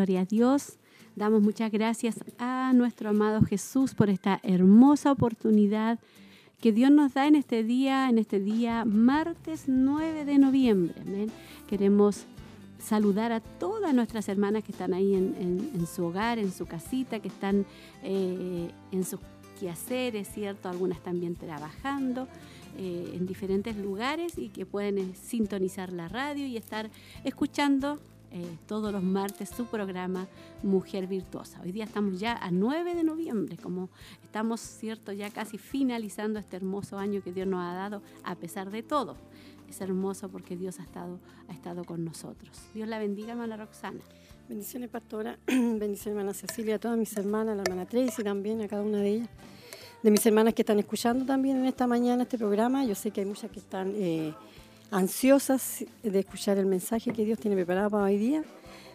Gloria a Dios. Damos muchas gracias a nuestro amado Jesús por esta hermosa oportunidad que Dios nos da en este día, en este día martes 9 de noviembre. Queremos saludar a todas nuestras hermanas que están ahí en, su hogar, en su casita, que están eh, en sus quehaceres, ¿cierto? Algunas también trabajando eh, en diferentes lugares y que pueden eh, sintonizar la radio y estar escuchando eh, todos los martes su programa Mujer Virtuosa. Hoy día estamos ya a 9 de noviembre, como estamos, cierto, ya casi finalizando este hermoso año que Dios nos ha dado, a pesar de todo. Es hermoso porque Dios ha estado, ha estado con nosotros. Dios la bendiga, hermana Roxana. Bendiciones, pastora. Bendiciones, hermana Cecilia, a todas mis hermanas, la hermana Tracy también, a cada una de ellas. De mis hermanas que están escuchando también en esta mañana este programa. Yo sé que hay muchas que están... Eh, ansiosas de escuchar el mensaje que Dios tiene preparado para hoy día.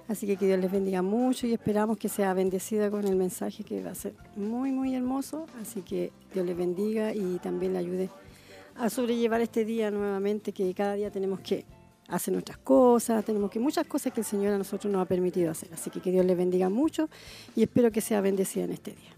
Así que que Dios les bendiga mucho y esperamos que sea bendecida con el mensaje que va a ser muy, muy hermoso. Así que Dios les bendiga y también le ayude a sobrellevar este día nuevamente, que cada día tenemos que hacer nuestras cosas, tenemos que muchas cosas que el Señor a nosotros nos ha permitido hacer. Así que que Dios les bendiga mucho y espero que sea bendecida en este día.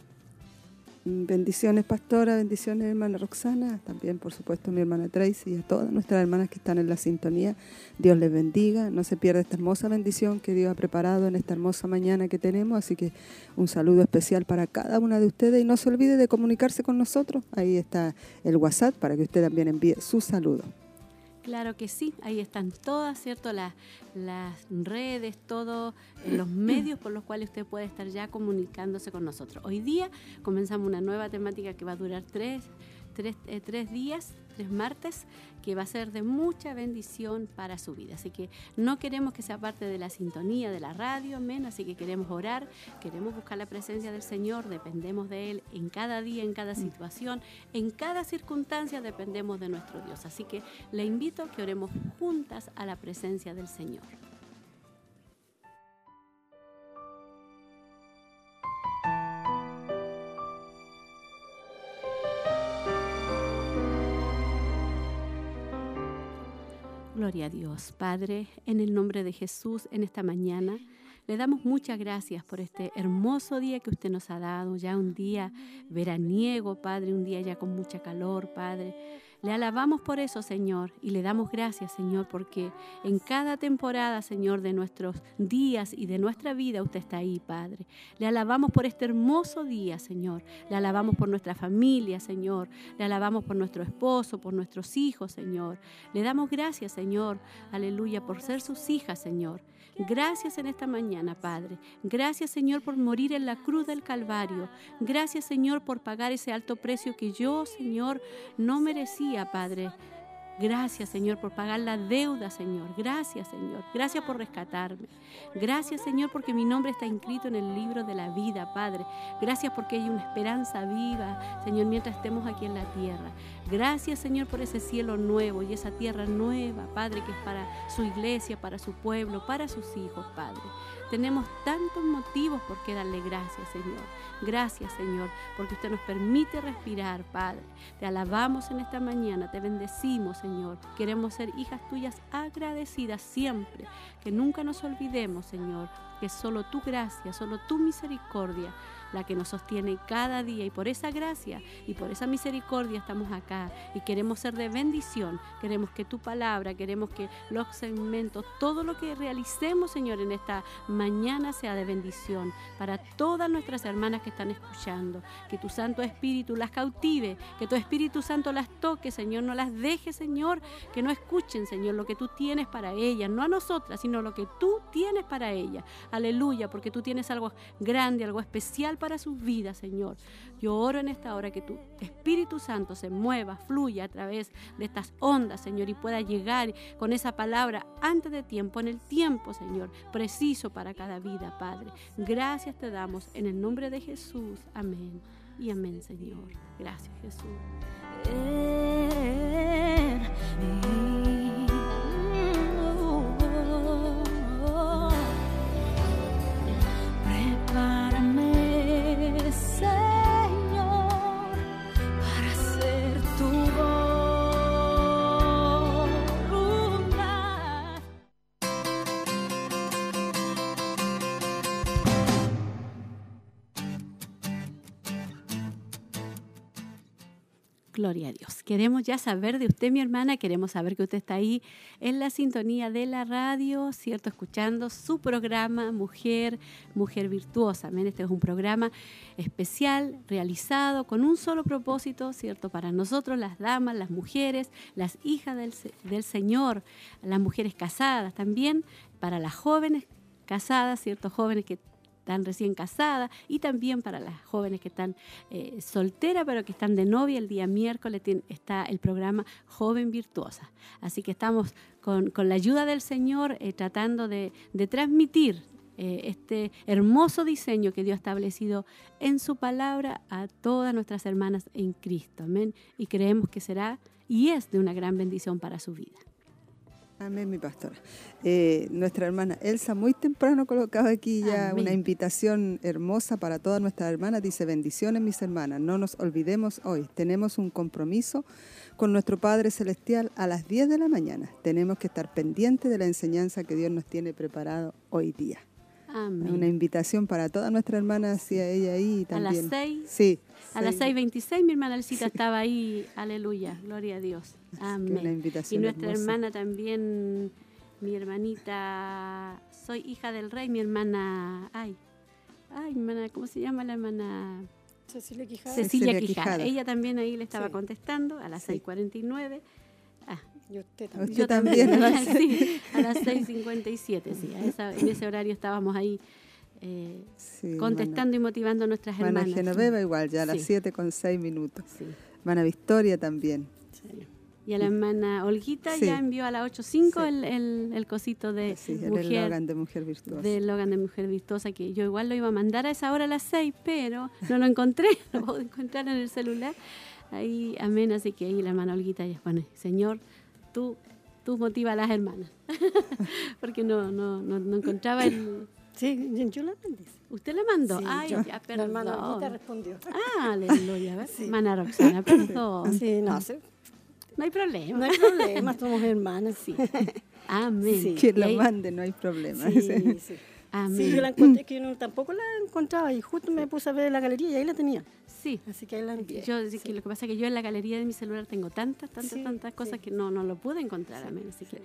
Bendiciones, pastora, bendiciones, hermana Roxana, también, por supuesto, mi hermana Tracy y a todas nuestras hermanas que están en la sintonía. Dios les bendiga, no se pierda esta hermosa bendición que Dios ha preparado en esta hermosa mañana que tenemos, así que un saludo especial para cada una de ustedes y no se olvide de comunicarse con nosotros. Ahí está el WhatsApp para que usted también envíe su saludo. Claro que sí, ahí están todas, ¿cierto? Las, las redes, todos eh, los medios por los cuales usted puede estar ya comunicándose con nosotros. Hoy día comenzamos una nueva temática que va a durar tres, tres, eh, tres días tres martes, que va a ser de mucha bendición para su vida. Así que no queremos que sea parte de la sintonía de la radio, amén. Así que queremos orar, queremos buscar la presencia del Señor, dependemos de Él en cada día, en cada situación, en cada circunstancia dependemos de nuestro Dios. Así que le invito a que oremos juntas a la presencia del Señor. Gloria a Dios. Padre, en el nombre de Jesús, en esta mañana, le damos muchas gracias por este hermoso día que usted nos ha dado, ya un día veraniego, Padre, un día ya con mucha calor, Padre. Le alabamos por eso, Señor, y le damos gracias, Señor, porque en cada temporada, Señor, de nuestros días y de nuestra vida, usted está ahí, Padre. Le alabamos por este hermoso día, Señor. Le alabamos por nuestra familia, Señor. Le alabamos por nuestro esposo, por nuestros hijos, Señor. Le damos gracias, Señor, aleluya, por ser sus hijas, Señor. Gracias en esta mañana, Padre. Gracias, Señor, por morir en la cruz del Calvario. Gracias, Señor, por pagar ese alto precio que yo, Señor, no merecía, Padre. Gracias, Señor, por pagar la deuda, Señor. Gracias, Señor. Gracias por rescatarme. Gracias, Señor, porque mi nombre está inscrito en el libro de la vida, Padre. Gracias porque hay una esperanza viva, Señor, mientras estemos aquí en la tierra. Gracias, Señor, por ese cielo nuevo y esa tierra nueva, Padre, que es para su iglesia, para su pueblo, para sus hijos, Padre. Tenemos tantos motivos por qué darle gracias, Señor. Gracias, Señor, porque usted nos permite respirar, Padre. Te alabamos en esta mañana, te bendecimos, Señor. Queremos ser hijas tuyas agradecidas siempre, que nunca nos olvidemos, Señor, que solo tu gracia, solo tu misericordia la que nos sostiene cada día. Y por esa gracia y por esa misericordia estamos acá. Y queremos ser de bendición, queremos que tu palabra, queremos que los segmentos, todo lo que realicemos, Señor, en esta mañana sea de bendición para todas nuestras hermanas que están escuchando, que tu Santo Espíritu las cautive, que tu Espíritu Santo las toque, Señor, no las deje, Señor, que no escuchen, Señor, lo que tú tienes para ellas, no a nosotras, sino lo que tú tienes para ellas. Aleluya, porque tú tienes algo grande, algo especial para sus vidas, Señor. Yo oro en esta hora que tu Espíritu Santo se mueva, fluya a través de estas ondas, Señor, y pueda llegar con esa palabra antes de tiempo, en el tiempo, Señor, preciso para cada vida, Padre. Gracias te damos en el nombre de Jesús. Amén. Y amén, Señor. Gracias, Jesús. say Gloria a Dios. Queremos ya saber de usted, mi hermana, queremos saber que usted está ahí en la sintonía de la radio, ¿cierto? Escuchando su programa Mujer, Mujer Virtuosa. Amén. Este es un programa especial, realizado con un solo propósito, ¿cierto? Para nosotros, las damas, las mujeres, las hijas del, del Señor, las mujeres casadas también, para las jóvenes casadas, ¿cierto? Jóvenes que están recién casadas y también para las jóvenes que están eh, solteras pero que están de novia. El día miércoles está el programa Joven Virtuosa. Así que estamos con, la ayuda del Señor eh, tratando de, transmitir eh, este hermoso diseño que Dios ha establecido en su palabra a todas nuestras hermanas en Cristo. Amén. Y creemos que será y es de una gran bendición para su vida. Amén, mi pastora. Eh, nuestra hermana Elsa muy temprano colocaba aquí ya una invitación hermosa para todas nuestras hermanas. Dice, bendiciones mis hermanas, no nos olvidemos hoy. Tenemos un compromiso con nuestro Padre Celestial a las 10 de la mañana. Tenemos que estar pendientes de la enseñanza que Dios nos tiene preparado hoy día. Amén. Una invitación para todas nuestras hermanas y a ella ahí también. A las 6. Sí. A las 6.26 mi hermana Elcita estaba ahí. Aleluya, gloria a Dios. Amén. y nuestra hermana también, mi hermanita, soy hija del rey, mi hermana, ay, ay, hermana, ¿cómo se llama la hermana? Cecilia Quijada. Cecilia, Quijada. Ella también ahí le estaba contestando a las 6.49. Y usted también. Yo también. a las, sí, a las 6.57, sí. en ese horario estábamos ahí eh, contestando y motivando a nuestras hermanas. Mana Genoveva igual, ya a las 7 con 6 minutos. Mana Victoria también. Y a la hermana Olguita ya envió a las 8.05 el, el, el, cosito de mujer. Logan de Mujer Virtuosa. De Logan de Mujer Virtuosa, que yo igual lo iba a mandar a esa hora a las 6, pero no lo encontré, lo puedo encontrar en el celular. Ahí, amén, así que ahí la hermana Olguita ya, bueno, Señor, tú, tú motiva a las hermanas. Porque no, no, no, no encontraba el, Sí, yo la mandé. ¿Usted la mandó? Ay, ya, perdón. La hermana respondió. Ah, aleluya. Sí. Hermana Roxana, perdón. Sí, no, sí. No hay problema. No hay problema, somos hermanas, sí. Amén. Sí. Quien la mande, no hay problema. Sí, sí. Amén. Sí, yo la encontré, que yo tampoco la encontraba y justo me puse a ver la galería y ahí la tenía. Sí. Así que ahí la envié. Yo, lo que pasa es que yo en la galería de mi celular tengo tantas, tantas, tantas cosas que no, no lo pude encontrar. Amén. Así que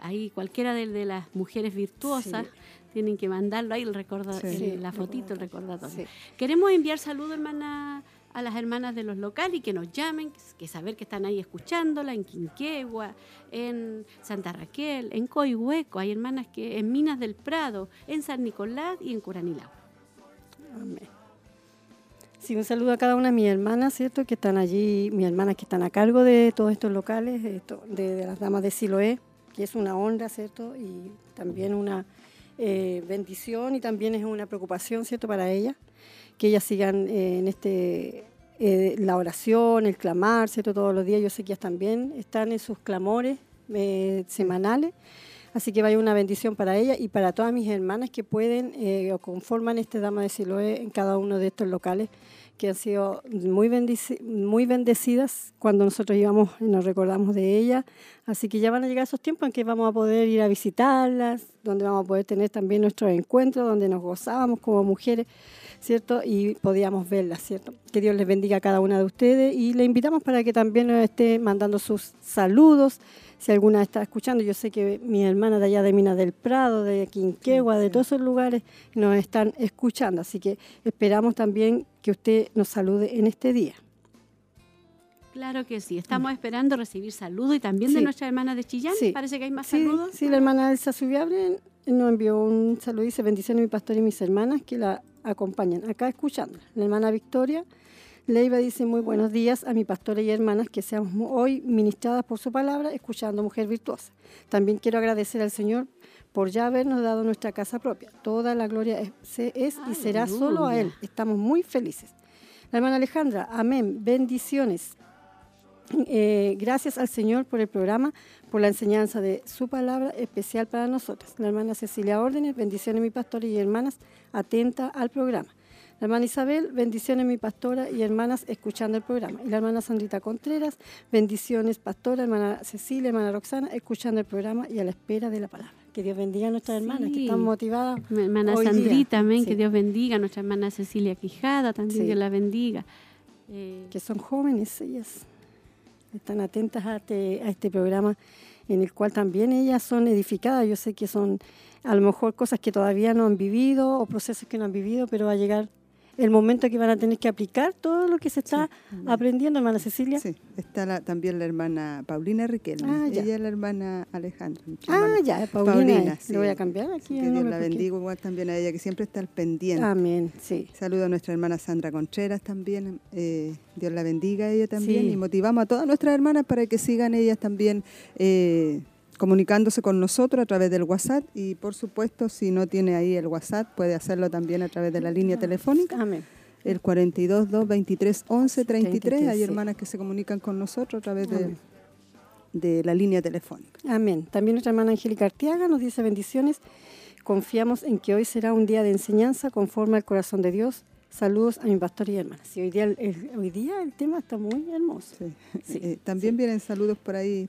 ahí cualquiera de, de las mujeres virtuosas tienen que mandarlo ahí, el recordatorio, la fotito, el recordatorio. Queremos enviar saludos, hermana, a las hermanas de los locales y que nos llamen, que saber que están ahí escuchándola en Quinquegua, en Santa Raquel, en Coihueco, hay hermanas que en Minas del Prado, en San Nicolás y en Curanilagua. Amén. Sí, un saludo a cada una de mis hermanas, ¿cierto? Que están allí, mis hermanas que están a cargo de todos estos locales, de, las damas de Siloé, que es una honra, ¿cierto? Y también una eh, bendición y también es una preocupación, ¿cierto?, para ellas, que ellas sigan eh, en este eh, la oración, el clamar, ¿cierto?, todos los días. Yo sé que ellas también están en sus clamores semanales. Así que vaya una bendición para ellas y para todas mis hermanas que pueden o conforman este Dama de Siloé en cada uno de estos locales que han sido muy, muy bendecidas cuando nosotros íbamos y nos recordamos de ellas. Así que ya van a llegar esos tiempos en que vamos a poder ir a visitarlas, donde vamos a poder tener también nuestros encuentros, donde nos gozábamos como mujeres, ¿cierto? Y podíamos verlas, ¿cierto? Que Dios les bendiga a cada una de ustedes y le invitamos para que también nos esté mandando sus saludos si alguna está escuchando, yo sé que mi hermana de allá de Minas del Prado, de Quinquegua, de todos esos lugares, nos están escuchando. Así que esperamos también que usted nos salude en este día. Claro que sí, estamos esperando recibir saludos y también de nuestra hermana de Chillán. Parece que hay más saludos. Sí, la hermana Elsa Subiabre nos envió un saludo, dice bendiciones mi pastor y mis hermanas, que la acompañan acá escuchando. La hermana Victoria Leiva dice muy buenos días a mi pastora y hermanas que seamos hoy ministradas por su palabra, escuchando Mujer Virtuosa. También quiero agradecer al Señor por ya habernos dado nuestra casa propia. Toda la gloria es, es y será solo a Él. Estamos muy felices. La hermana Alejandra, amén, bendiciones. Eh, gracias al Señor por el programa, por la enseñanza de su palabra especial para nosotros. La hermana Cecilia Órdenes, bendiciones mi pastora y hermanas, atenta al programa. La hermana Isabel, bendiciones mi pastora y hermanas escuchando el programa. Y la hermana Sandrita Contreras, bendiciones pastora, hermana Cecilia, hermana Roxana, escuchando el programa y a la espera de la palabra. Que Dios bendiga a nuestras hermanas que están motivadas. Hermana Sandrita también, que Dios bendiga. Nuestra hermana Cecilia Quijada también, Dios la bendiga. Eh, que son jóvenes ellas están atentas a este, a este programa en el cual también ellas son edificadas. Yo sé que son a lo mejor cosas que todavía no han vivido o procesos que no han vivido, pero va a llegar el momento que van a tener que aplicar todo lo que se está aprendiendo, hermana Cecilia. Sí, está también la hermana Paulina Riquelme. Ah, Ella es la hermana Alejandra. ah, ya, Paulina. sí. Lo voy a cambiar aquí. que Dios la bendiga igual también a ella, que siempre está al pendiente. Amén, sí. Saludo a nuestra hermana Sandra Contreras también. Eh, Dios la bendiga a ella también. Y motivamos a todas nuestras hermanas para que sigan ellas también. Eh, comunicándose con nosotros a través del WhatsApp y por supuesto si no tiene ahí el WhatsApp puede hacerlo también a través de la línea telefónica. Amén. El 42 2 23 11 33. Hay hermanas que se comunican con nosotros a través de, de, la línea telefónica. Amén. También nuestra hermana Angélica Arteaga nos dice bendiciones. Confiamos en que hoy será un día de enseñanza conforme al corazón de Dios. Saludos a mi pastor y hermanas. Sí, hoy, día el, hoy día el tema está muy hermoso. Eh, también vienen saludos por ahí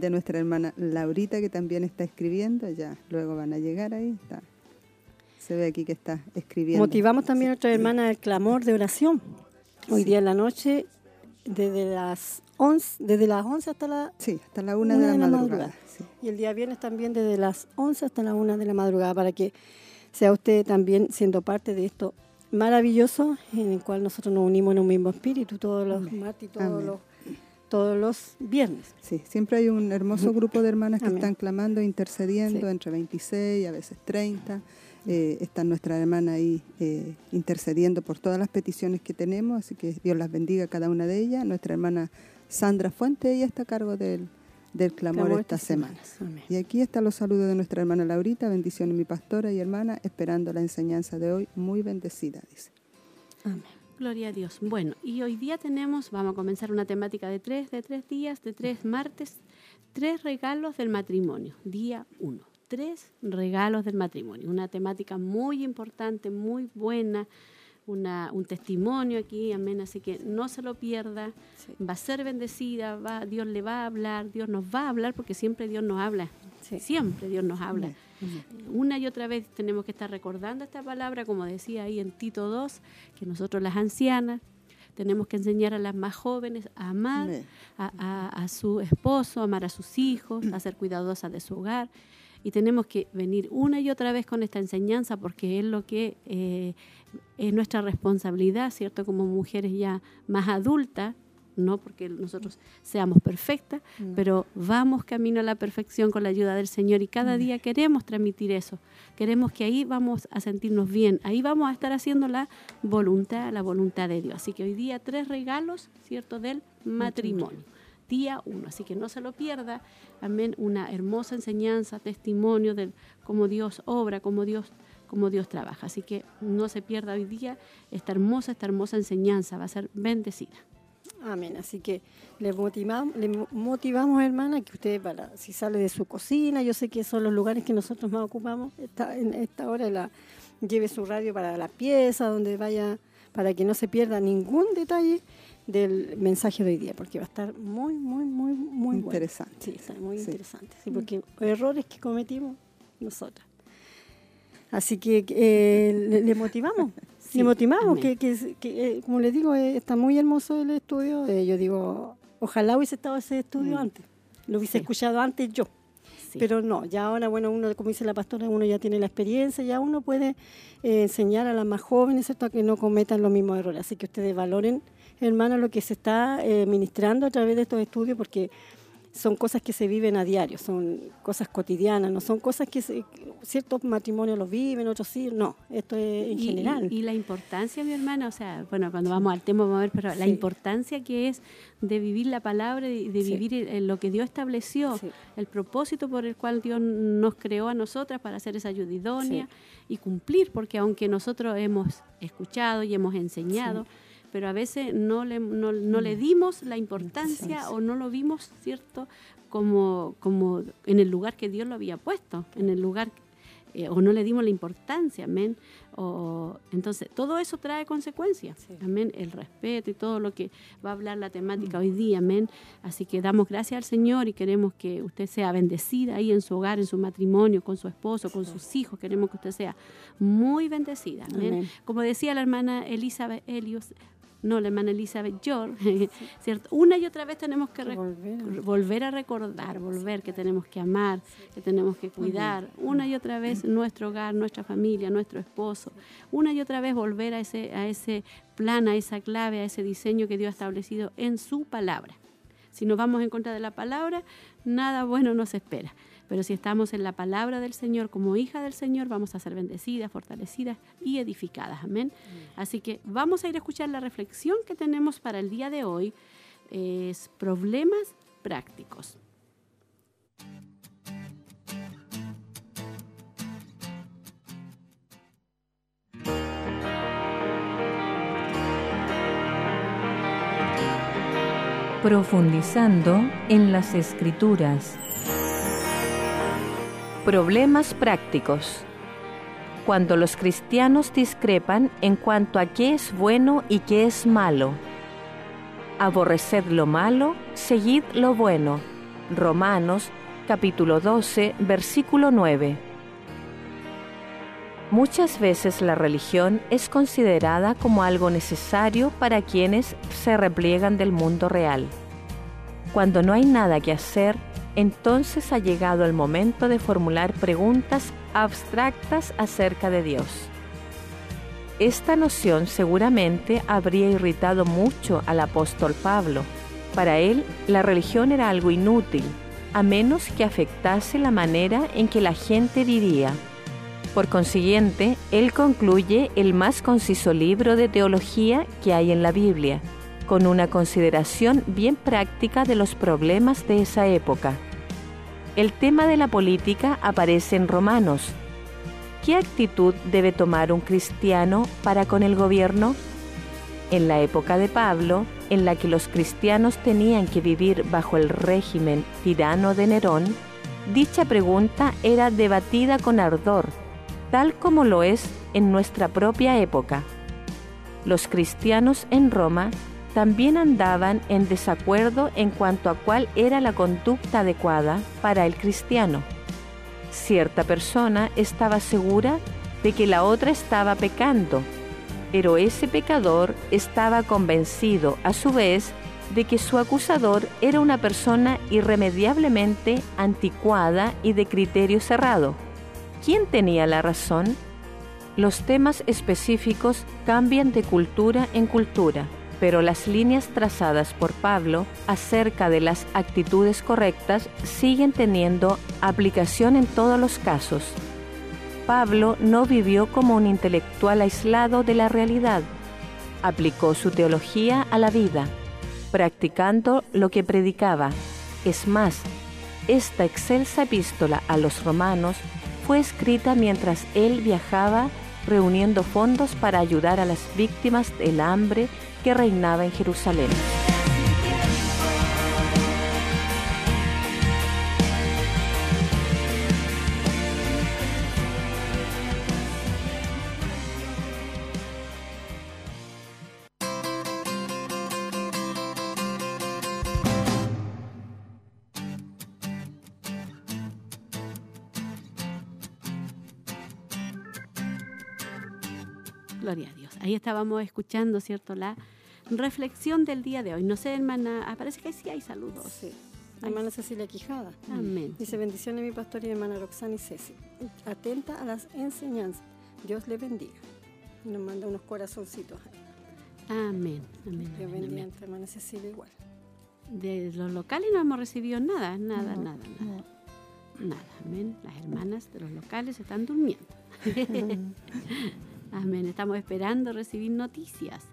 de nuestra hermana Laurita, que también está escribiendo, ya luego van a llegar ahí, está. se ve aquí que está escribiendo. Motivamos también a nuestra hermana el clamor de oración. Hoy día en la noche, desde las 11, desde las 11 hasta la, sí, hasta la 1 de, la, madrugada. Y el día viernes también desde las 11 hasta la 1 de la madrugada, para que sea usted también siendo parte de esto maravilloso en el cual nosotros nos unimos en un mismo espíritu todos los martes y todos los todos los viernes. Sí, siempre hay un hermoso grupo de hermanas que están clamando, intercediendo, entre 26, a veces 30. Eh, están nuestras hermanas ahí eh, intercediendo por todas las peticiones que tenemos, así que Dios las bendiga a cada una de ellas. Nuestra hermana Sandra Fuente, ella está a cargo del, del clamor, estas semanas. Y aquí están los saludos de nuestra hermana Laurita, bendiciones mi pastora y hermana, esperando la enseñanza de hoy, muy bendecida, dice. Amén. Gloria a Dios. Bueno, y hoy día tenemos, vamos a comenzar una temática de tres, de tres días, de tres martes, tres regalos del matrimonio, día uno. Tres regalos del matrimonio, una temática muy importante, muy buena, una, un testimonio aquí, amén, así que no se lo pierda, va a ser bendecida, va, Dios le va a hablar, Dios nos va a hablar, porque siempre Dios nos habla, siempre Dios nos habla. Una y otra vez tenemos que estar recordando esta palabra, como decía ahí en Tito 2, que nosotros las ancianas tenemos que enseñar a las más jóvenes a amar a, su esposo, a amar a sus hijos, a ser cuidadosas de su hogar. Y tenemos que venir una y otra vez con esta enseñanza porque es lo que eh, es nuestra responsabilidad, ¿cierto? Como mujeres ya más adultas, no porque nosotros seamos perfectas, pero vamos camino a la perfección con la ayuda del Señor y cada día queremos transmitir eso. Queremos que ahí vamos a sentirnos bien, ahí vamos a estar haciendo la voluntad, la voluntad de Dios. Así que hoy día tres regalos, ¿cierto?, del matrimonio. Día uno, así que no se lo pierda. Amén, una hermosa enseñanza, testimonio de cómo Dios obra, cómo Dios cómo Dios trabaja. Así que no se pierda hoy día esta hermosa, esta hermosa enseñanza, va a ser bendecida. Amén. Así que le motivamos, le motivamos, hermana, que usted, para, si sale de su cocina, yo sé que son los lugares que nosotros más ocupamos, está, en esta hora la, lleve su radio para la pieza, donde vaya, para que no se pierda ningún detalle del mensaje de hoy día, porque va a estar muy, muy, muy, muy interesante. Sí, está muy interesante, sí, porque errores que cometimos nosotras. Así que eh, le motivamos. Sí, motivamos, que, que, eh, como les digo, eh, está muy hermoso el estudio. Eh, yo digo, ojalá hubiese estado ese estudio mm. antes, lo hubiese escuchado antes yo. Pero no, ya ahora, bueno, uno, como dice la pastora, uno ya tiene la experiencia, ya uno puede enseñar a las más jóvenes a que no cometan los mismos errores. Así que ustedes valoren, hermanos, lo que se está ministrando a través de estos estudios, porque son cosas que se viven a diario, son cosas cotidianas, no son cosas que ciertos matrimonios los viven, otros sí, no, esto es en general. Y, la importancia, mi hermana, o sea, bueno, cuando vamos al tema vamos a ver, pero la importancia que es de vivir la palabra y de vivir lo que Dios estableció, el propósito por el cual Dios nos creó a nosotras para hacer esa ayuda idónea y cumplir, porque aunque nosotros hemos escuchado y hemos enseñado, pero a veces no le, no, le mm. dimos la importancia o no lo vimos, ¿cierto? Como, como en el lugar que Dios lo había puesto, en el lugar, eh, o no le dimos la importancia, amén. O, entonces, todo eso trae consecuencias, amén. El respeto y todo lo que va a hablar la temática mm. hoy día, amén. Así que damos gracias al Señor y queremos que usted sea bendecida ahí en su hogar, en su matrimonio, con su esposo, con sus hijos. Queremos que usted sea muy bendecida, amén. Como decía la hermana Elizabeth Helios, no, la hermana Elizabeth George, ¿cierto? Una y otra vez tenemos que volver, a recordar, volver que tenemos que amar, que tenemos que cuidar, una y otra vez nuestro hogar, nuestra familia, nuestro esposo, una y otra vez volver a ese, a ese plan, a esa clave, a ese diseño que Dios ha establecido en su palabra. Si nos vamos en contra de la palabra, nada bueno nos espera. Pero si estamos en la palabra del Señor como hija del Señor, vamos a ser bendecidas, fortalecidas y edificadas. Amén. Así que vamos a ir a escuchar la reflexión que tenemos para el día de hoy. Es problemas prácticos. Profundizando en las escrituras. Problemas prácticos. Cuando los cristianos discrepan en cuanto a qué es bueno y qué es malo. Aborreced lo malo, seguid lo bueno. Romanos capítulo 12, versículo 9. Muchas veces la religión es considerada como algo necesario para quienes se repliegan del mundo real. Cuando no hay nada que hacer, entonces ha llegado el momento de formular preguntas abstractas acerca de Dios. Esta noción seguramente habría irritado mucho al apóstol Pablo. Para él, la religión era algo inútil, a menos que afectase la manera en que la gente vivía. Por consiguiente, él concluye el más conciso libro de teología que hay en la Biblia, con una consideración bien práctica de los problemas de esa época. El tema de la política aparece en Romanos. ¿Qué actitud debe tomar un cristiano para con el gobierno? En la época de Pablo, en la que los cristianos tenían que vivir bajo el régimen tirano de Nerón, dicha pregunta era debatida con ardor, tal como lo es en nuestra propia época. Los cristianos en Roma también andaban en desacuerdo en cuanto a cuál era la conducta adecuada para el cristiano. Cierta persona estaba segura de que la otra estaba pecando, pero ese pecador estaba convencido a su vez de que su acusador era una persona irremediablemente anticuada y de criterio cerrado. ¿Quién tenía la razón? Los temas específicos cambian de cultura en cultura pero las líneas trazadas por Pablo acerca de las actitudes correctas siguen teniendo aplicación en todos los casos. Pablo no vivió como un intelectual aislado de la realidad, aplicó su teología a la vida, practicando lo que predicaba. Es más, esta excelsa epístola a los romanos fue escrita mientras él viajaba reuniendo fondos para ayudar a las víctimas del hambre que reinaba en Jerusalén. Ahí estábamos escuchando, ¿cierto? La reflexión del día de hoy. No sé, hermana, ah, parece que sí hay saludos. Sí. hermana Cecilia Quijada. Amén. Dice bendiciones mi pastor y hermana Roxana y Ceci. Atenta a las enseñanzas. Dios le bendiga. Y nos manda unos corazoncitos. Amén. Amén. Dios bendiga hermana Cecilia igual. de los locales no hemos recibido nada, nada, nada, nada. Nada, amén. Las hermanas de los locales están durmiendo. amén. Estamos esperando recibir noticias.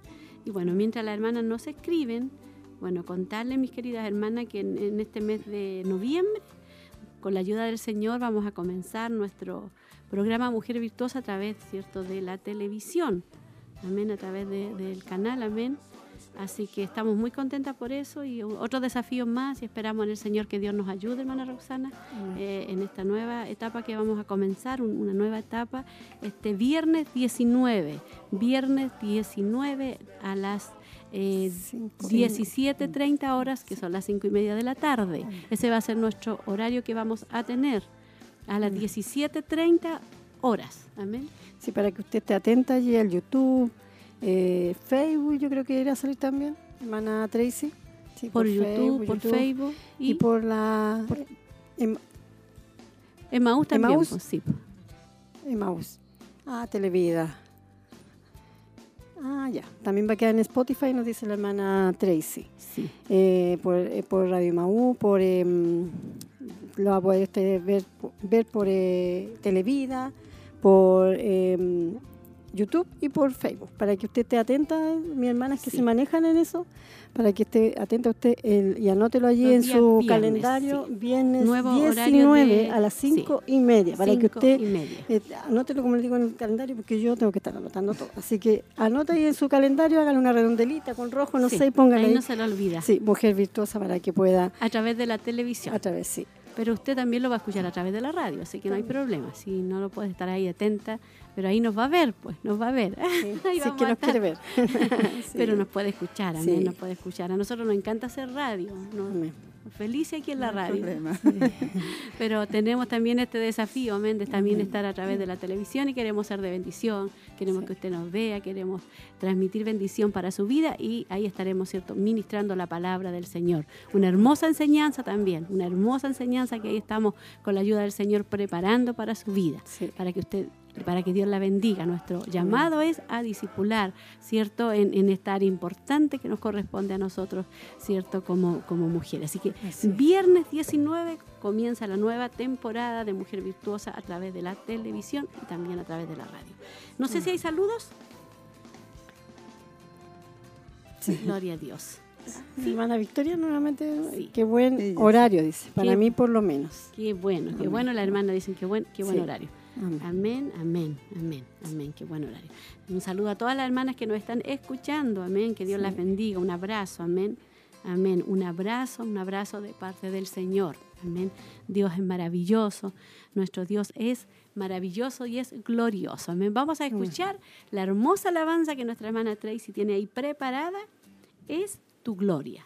Y bueno, mientras las hermanas no se escriben, bueno, contarles, mis queridas hermanas, que en, este mes de noviembre, con la ayuda del Señor, vamos a comenzar nuestro programa Mujer Virtuosa a través, ¿cierto?, de la televisión. Amén, a través del canal, amén. Así que estamos muy contentas por eso y otros desafíos más y esperamos en el Señor que Dios nos ayude, hermana Roxana, eh, en esta nueva etapa que vamos a comenzar, una nueva etapa, este viernes 19, viernes 19 a las eh, 17.30 horas, que son las 5 y media de la tarde. Ese va a ser nuestro horario que vamos a tener a las 17.30 horas. Amén. Sí, para que usted esté atenta allí al YouTube eh, Facebook, yo creo que era salir también, hermana Tracy. por, YouTube, por Facebook. Y, por la... Por, em, Emaús también, Emaús. Pues, sí. Emaús. Ah, Televida. Ah, ya. También va a quedar en Spotify, nos dice la hermana Tracy. Sí. Eh, por, eh, por, Radio Emaús, por... Em, lo va a poder ver, ver por Televida, por em, YouTube y por Facebook, para que usted esté atenta, mi hermanas que se manejan en eso, para que esté atenta usted y anótelo allí en su calendario, viernes 19 a las 5 y media, para que usted eh, anótelo como le digo en el calendario, porque yo tengo que estar anotando todo. Así que anota ahí en su calendario, hagan una redondelita con rojo, no sé, y póngale ahí. no se lo olvida. Sí, mujer virtuosa para que pueda... A través de la televisión. A través, sí pero usted también lo va a escuchar a través de la radio, así que no hay problema. Si no lo puede estar ahí atenta, pero ahí nos va a ver, pues, nos va a ver. Sí, sí que nos quiere ver. Pero nos puede escuchar, a mí nos puede escuchar. A nosotros nos encanta hacer radio. ¿no? Feliz aquí en la radio. Pero tenemos también este desafío, amén, de también estar a través de la televisión y queremos ser de bendición, queremos que usted nos vea, queremos transmitir bendición para su vida y ahí estaremos, ¿cierto?, ministrando la palabra del Señor. Una hermosa enseñanza también, una hermosa enseñanza que ahí estamos con la ayuda del Señor preparando para su vida, para que usted para que Dios la bendiga. Nuestro llamado es a discipular, ¿cierto? En, en, esta área importante que nos corresponde a nosotros, ¿cierto? Como, como mujeres. Así que viernes 19 comienza la nueva temporada de Mujer Virtuosa a través de la televisión y también a través de la radio. No sé si hay saludos. Gloria a Dios. Sí. Hermana Victoria, nuevamente, qué buen horario, dice, para mí por lo menos. Qué bueno, qué bueno la hermana, dicen, qué buen, qué buen horario. Amén. amén, amén, amén, Qué buen horario. Un saludo a todas las hermanas que nos están escuchando. Amén. Que Dios las bendiga. Un abrazo. Amén. Amén. Un abrazo, un abrazo de parte del Señor. Amén. Dios es maravilloso. Nuestro Dios es maravilloso y es glorioso. Amén. Vamos a escuchar la hermosa alabanza que nuestra hermana Tracy tiene ahí preparada. Es tu gloria.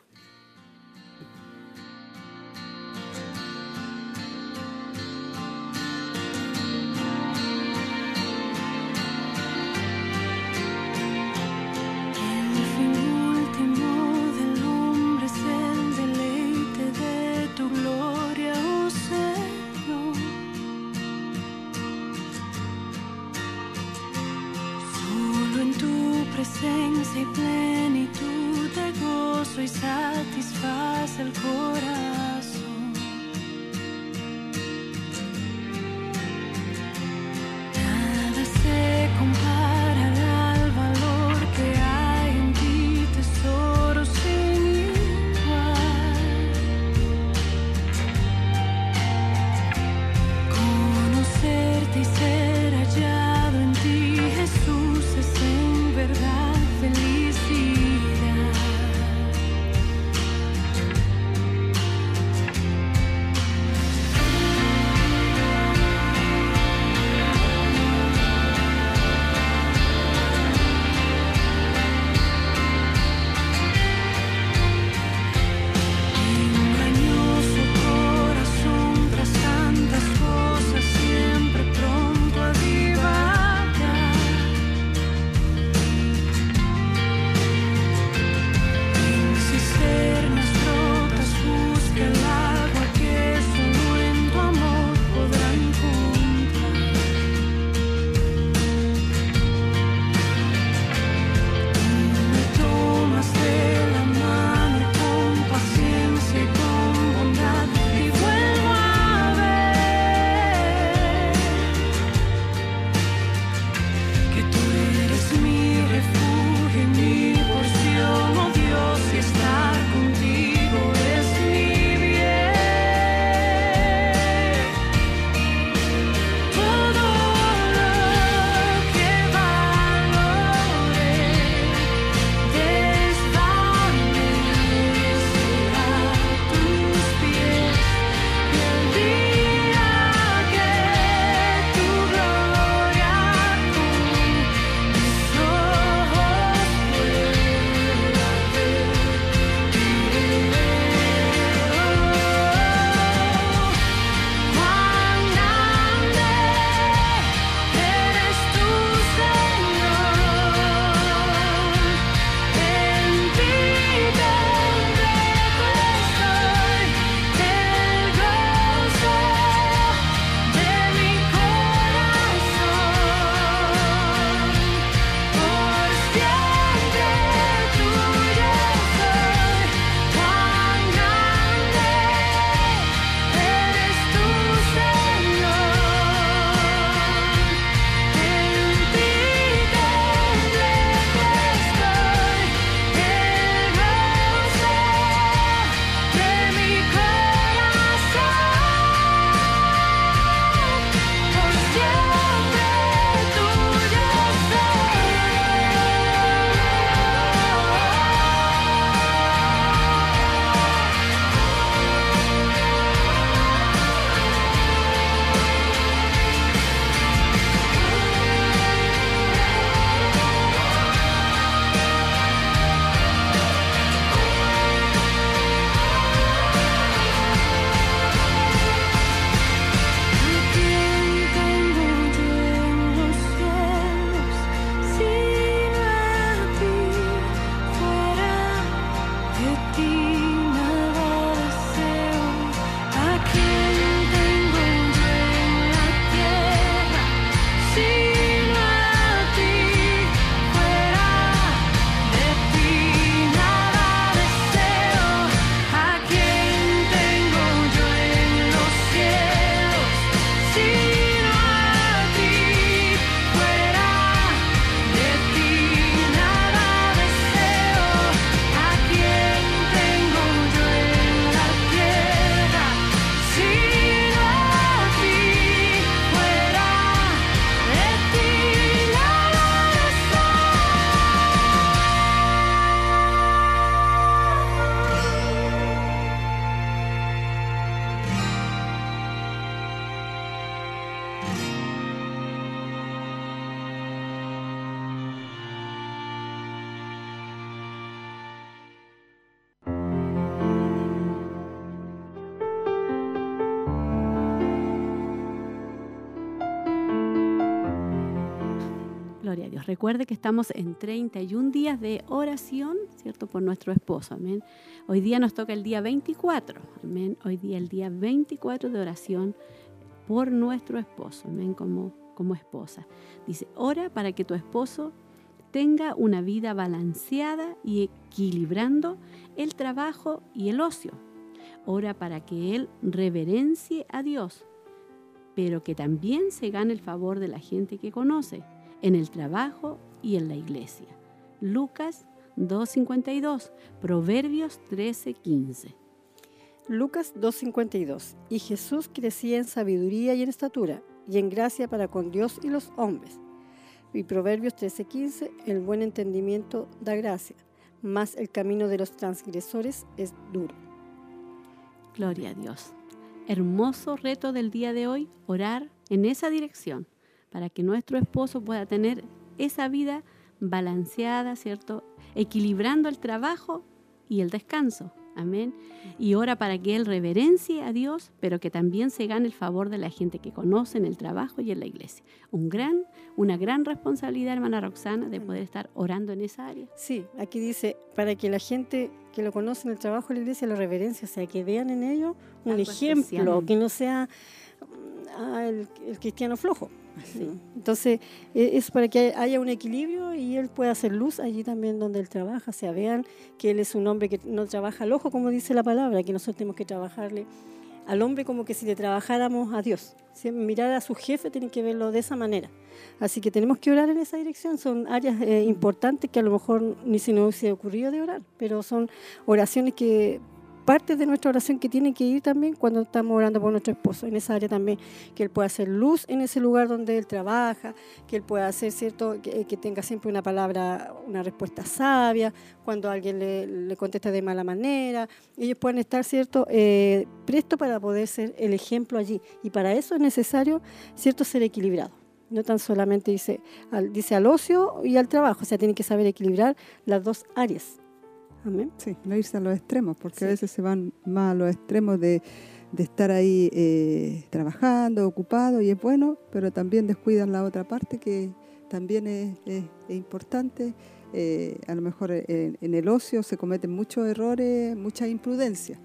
Recuerde que estamos en 31 días de oración, ¿cierto? Por nuestro esposo, amén. Hoy día nos toca el día 24, amén. Hoy día el día 24 de oración por nuestro esposo, amén, como, como esposa. Dice, ora para que tu esposo tenga una vida balanceada y equilibrando el trabajo y el ocio. Ora para que él reverencie a Dios, pero que también se gane el favor de la gente que conoce en el trabajo y en la iglesia. Lucas 2.52, Proverbios 13.15. Lucas 2.52. Y Jesús crecía en sabiduría y en estatura, y en gracia para con Dios y los hombres. Y Proverbios 13:15, el buen entendimiento da gracia, mas el camino de los transgresores es duro. Gloria a Dios. Hermoso reto del día de hoy, orar en esa dirección, para que nuestro esposo pueda tener esa vida balanceada, ¿cierto? Equilibrando el trabajo y el descanso. Amén. Y ora para que Él reverencie a Dios, pero que también se gane el favor de la gente que conoce en el trabajo y en la iglesia. Un gran, una gran responsabilidad, hermana Roxana, de poder estar orando en esa área. Sí, aquí dice, para que la gente que lo conoce en el trabajo y la iglesia lo reverencie, o sea, que vean en ello un ejemplo, que no sea ah, el cristiano flojo. Entonces, e, es para que haya un equilibrio y él pueda hacer luz allí también donde él trabaja. O sea, vean que él es un hombre que no trabaja al ojo, como dice la palabra, que nosotros tenemos que trabajarle al hombre como que si le trabajáramos a Dios. mirar a su jefe tiene que verlo de esa manera. Así que tenemos que orar en esa dirección. Son áreas eh, importantes que a lo mejor ni se nos hubiese ocurrido de orar, pero son oraciones que parte de nuestra oración que tiene que ir también cuando estamos orando por nuestro esposo, en esa área también, que él pueda hacer luz en ese lugar donde él trabaja, que él pueda hacer, ¿cierto?, que, tenga siempre una palabra, una respuesta sabia, cuando alguien le, contesta de mala manera, ellos pueden estar, ¿cierto?, eh, presto para poder ser el ejemplo allí. Y para eso es necesario, ¿cierto?, ser equilibrado. No tan solamente dice al, dice al ocio y al trabajo, o sea, tiene que saber equilibrar las dos áreas. Sí, no irse a los extremos, porque a veces se van más a los extremos de, estar ahí eh, trabajando, ocupado, y es bueno, pero también descuidan la otra parte que también es, importante. Eh, a lo mejor en, el ocio se cometen muchos errores, mucha imprudencia.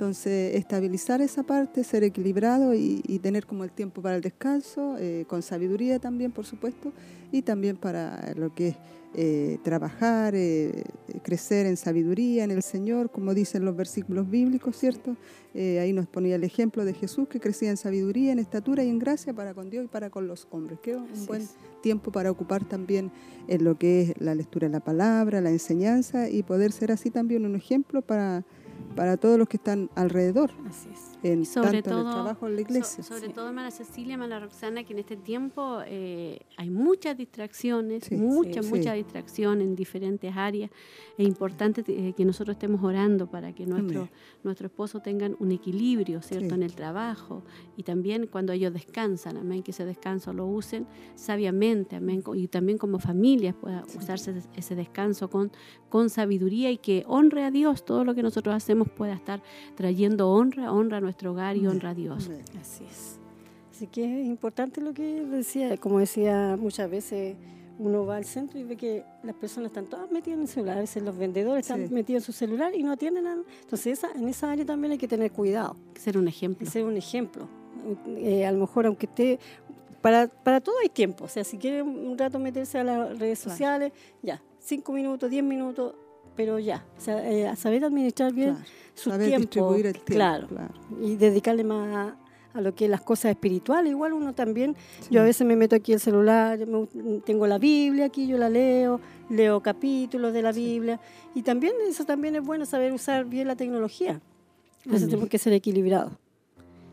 Entonces, estabilizar esa parte, ser equilibrado y, tener como el tiempo para el descanso, eh, con sabiduría también, por supuesto, y también para lo que es eh, trabajar, eh, crecer en sabiduría en el Señor, como dicen los versículos bíblicos, ¿cierto? ahí nos ponía el ejemplo de Jesús que crecía en sabiduría, en estatura y en gracia para con Dios y para con los hombres. Que un buen tiempo para ocupar también en lo que es la lectura de la palabra, la enseñanza y poder ser así también un ejemplo para para todos los que están alrededor. Así es. En, sobre tanto todo, en el trabajo en la iglesia. sobre todo, hermana Cecilia, hermana Roxana, que en este tiempo eh, hay muchas distracciones, muchas, muchas distracciones en diferentes áreas. Es importante eh, que nosotros estemos orando para que nuestro, nuestro esposo tengan un equilibrio, ¿cierto?, en el trabajo y también cuando ellos descansan, amén, que ese descanso lo usen sabiamente, amén, y también como familias pueda usarse ese descanso con, con sabiduría y que honre a Dios todo lo que nosotros hacemos pueda estar trayendo honra, honra a nuestro hogar y honra a Dios. Así es. Así que es importante lo que decía, como decía muchas veces, uno va al centro y ve que las personas están todas metidas en el celular, a veces los vendedores están metidos en su celular y no atienden a... Entonces en esa área también hay que tener cuidado. Ser un ejemplo. Ser un ejemplo. Eh, a lo mejor aunque esté... Para, para todo hay tiempo, o sea, si quieren un rato meterse a las redes sociales, ya, cinco minutos, diez minutos, pero ya, o sea, eh, saber administrar bien su tiempo, claro, y dedicarle más a, lo que es las cosas espirituales. Igual uno también, yo a veces me meto aquí el celular, tengo la Biblia aquí, yo la leo, leo capítulos de la Biblia, y también eso también es bueno saber usar bien la tecnología. Entonces tenemos que ser equilibrados.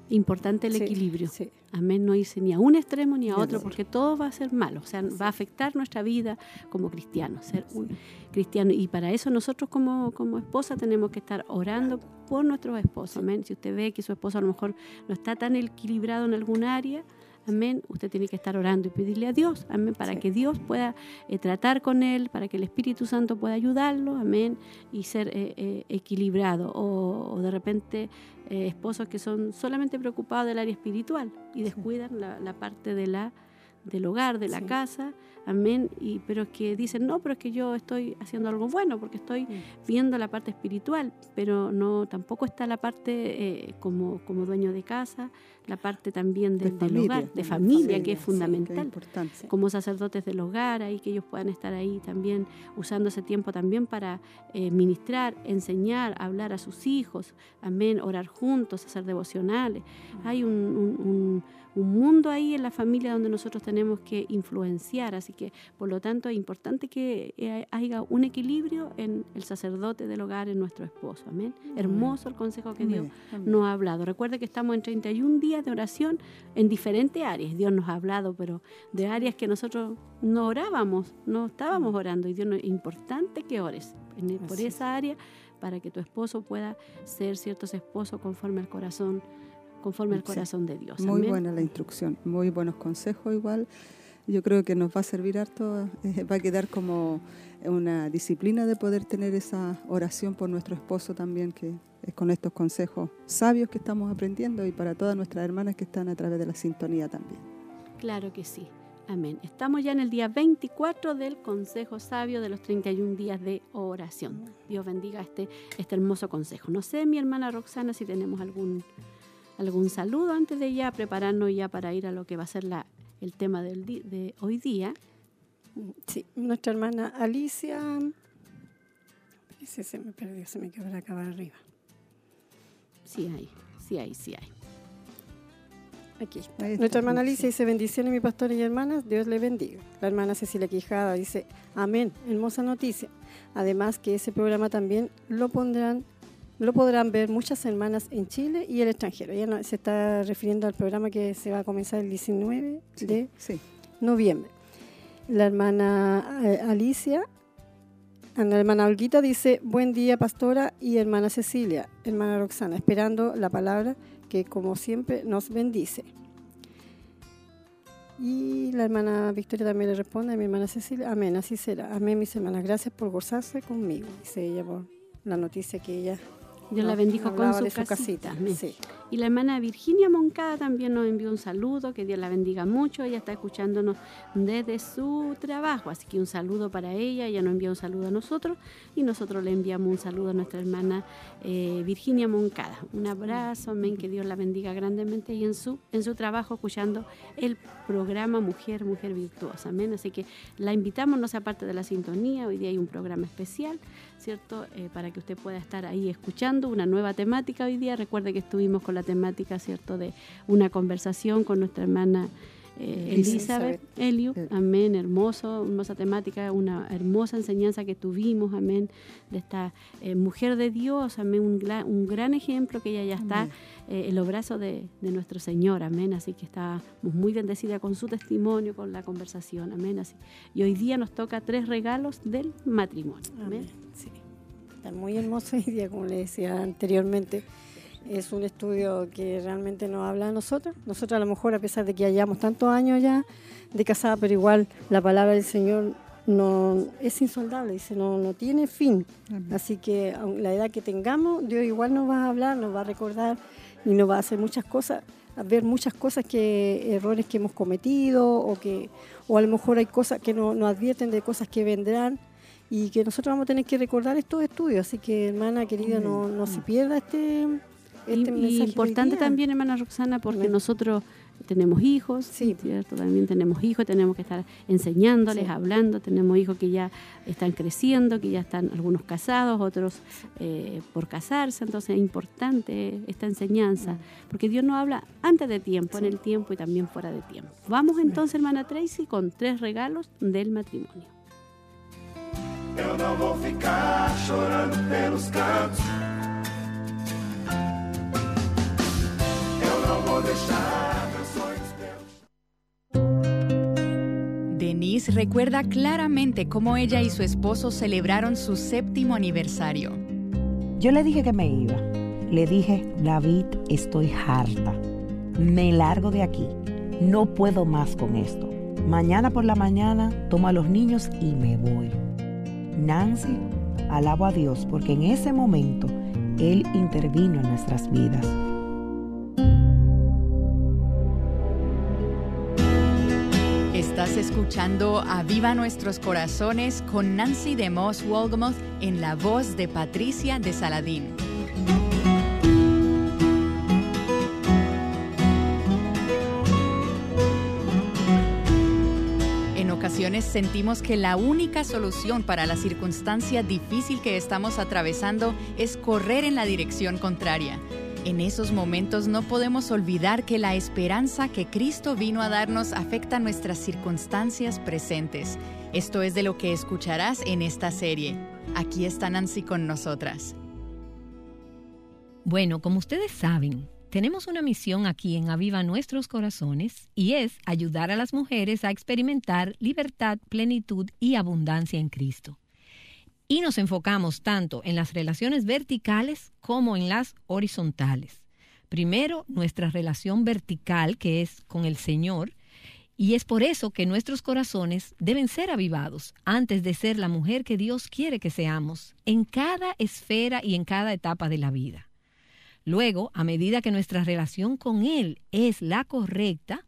Importante el equilibrio. Amén, no irse ni a un extremo ni a otro, porque todo va a ser malo, o sea, va a afectar nuestra vida como cristianos, ser un cristiano. Y para eso nosotros como, como esposa tenemos que estar orando por nuestros esposos. Amén. Si usted ve que su esposo a lo mejor no está tan equilibrado en algún área, Amén. Usted tiene que estar orando y pedirle a Dios, amén, para que Dios pueda eh, tratar con él, para que el Espíritu Santo pueda ayudarlo, amén, y ser eh, eh, equilibrado. O, de repente esposos que son solamente preocupados del área espiritual y descuidan la, parte de la del hogar, de la casa, amén, y, pero que dicen, no, pero es que yo estoy haciendo algo bueno, porque estoy viendo la parte espiritual, pero no, tampoco está la parte eh, como, como dueño de casa, la parte también del hogar, de familia, que es fundamental. como sacerdotes del hogar, ahí que ellos puedan estar ahí también, usando ese tiempo también para eh, ministrar, enseñar, hablar a sus hijos, amén, orar juntos, hacer devocionales. Hay un un mundo ahí en la familia donde nosotros tenemos que influenciar, así que por lo tanto es importante que eh, haya un equilibrio en el sacerdote del hogar, en nuestro esposo. Amén. Hermoso el consejo que Dios nos ha hablado. Recuerde que estamos en 31 días de oración en diferentes áreas. Dios nos ha hablado, pero de áreas que nosotros no orábamos, no estábamos orando y Dios es importante que ores por esa área para que tu esposo pueda ser cierto esposo conforme al corazón conforme al corazón de Dios. Muy buena la instrucción, muy buenos consejos igual. Yo creo que nos va a servir harto, eh, va a quedar como una disciplina de poder tener esa oración por nuestro esposo también, que es con estos consejos sabios que estamos aprendiendo y para todas nuestras hermanas que están a través de la sintonía también. Claro que sí. Amén. Estamos ya en el día 24 del Consejo Sabio de los 31 días de oración. Dios bendiga este, este hermoso consejo. No sé, mi hermana Roxana, si tenemos algún algún saludo antes de ya prepararnos ya para ir a lo que va a ser la, el tema del de hoy día. Sí, nuestra hermana Alicia. Ese se me perdió, se me quedó la arriba. Sí hay, sí hay, sí hay. Aquí Nuestra hermana Alicia dice, bendiciones mi pastor y hermanas, Dios le bendiga. La hermana Cecilia Quijada dice, amén, hermosa noticia. Además que ese programa también lo pondrán lo podrán ver muchas hermanas en Chile y el extranjero. Ella se está refiriendo al programa que se va a comenzar el 19 de noviembre. La hermana eh, Alicia, la hermana Olguita dice, buen día pastora y hermana Cecilia, hermana Roxana, esperando la palabra que como siempre nos bendice. Y la hermana Victoria también le responde a mi hermana Cecilia, amén, así será. Amén, mis hermanas, gracias por gozarse conmigo, dice ella por la noticia que ella Dios la bendijo con su, casita. Y la hermana Virginia Moncada también nos envió un saludo, que Dios la bendiga mucho. Ella está escuchándonos desde su trabajo, así que un saludo para ella. Ella nos envía un saludo a nosotros y nosotros le enviamos un saludo a nuestra hermana eh, Virginia Moncada. Un abrazo, amén, que Dios la bendiga grandemente y en su, en su trabajo escuchando el programa Mujer, Mujer Virtuosa. Amén. Así que la invitamos, no sea parte de la sintonía. Hoy día hay un programa especial ¿cierto? Eh, para que usted pueda estar ahí escuchando una nueva temática hoy día. Recuerde que estuvimos con la temática, ¿cierto?, de una conversación con nuestra hermana eh, Elizabeth, Elio, amén, hermoso, hermosa temática, una hermosa enseñanza que tuvimos, amén, de esta eh, mujer de Dios, amén, un, un, gran ejemplo que ella ya está en los brazos de, nuestro Señor, amén, así que estamos muy bendecida con su testimonio, con la conversación, amén, así. Y hoy día nos toca tres regalos del matrimonio, amén. Sí, está muy hermoso y día, como le decía anteriormente. Es un estudio que realmente nos habla a nosotros. Nosotros a lo mejor, a pesar de que hayamos tantos años ya de casada, pero igual la palabra del Señor no es insoldable, dice, no, no tiene fin. Así que la edad que tengamos, Dios igual nos va a hablar, nos va a recordar y nos va a hacer muchas cosas, a ver muchas cosas que, errores que hemos cometido o que, o a lo mejor hay cosas que nos advierten de cosas que vendrán y que nosotros vamos a tener que recordar estos estudios. Así que, hermana querida, no, no se pierda este, este y, importante también, hermana Roxana, porque nosotros tenemos hijos, ¿cierto? También tenemos hijos, tenemos que estar enseñándoles, hablando, tenemos hijos que ya están creciendo, que ya están algunos casados, otros eh, por casarse, entonces es importante esta enseñanza, porque Dios nos habla antes de tiempo, en el tiempo y también fuera de tiempo. Vamos entonces, hermana Tracy, con tres regalos del matrimonio. Eu não vou ficar chorando pelos cantos. Denise recuerda claramente cómo ella y su esposo celebraron su séptimo aniversario. Yo le dije que me iba. Le dije, David, estoy harta. Me largo de aquí. No puedo más con esto. Mañana por la mañana tomo a los niños y me voy. Nancy, alabo a Dios porque en ese momento Él intervino en nuestras vidas. Escuchando a Viva Nuestros Corazones con Nancy de Moss Wolgamoth en la voz de Patricia de Saladín. En ocasiones sentimos que la única solución para la circunstancia difícil que estamos atravesando es correr en la dirección contraria. En esos momentos no podemos olvidar que la esperanza que Cristo vino a darnos afecta nuestras circunstancias presentes. Esto es de lo que escucharás en esta serie. Aquí está Nancy con nosotras. Bueno, como ustedes saben, tenemos una misión aquí en Aviva Nuestros Corazones y es ayudar a las mujeres a experimentar libertad, plenitud y abundancia en Cristo y nos enfocamos tanto en las relaciones verticales como en las horizontales. Primero, nuestra relación vertical, que es con el Señor, y es por eso que nuestros corazones deben ser avivados antes de ser la mujer que Dios quiere que seamos, en cada esfera y en cada etapa de la vida. Luego, a medida que nuestra relación con Él es la correcta,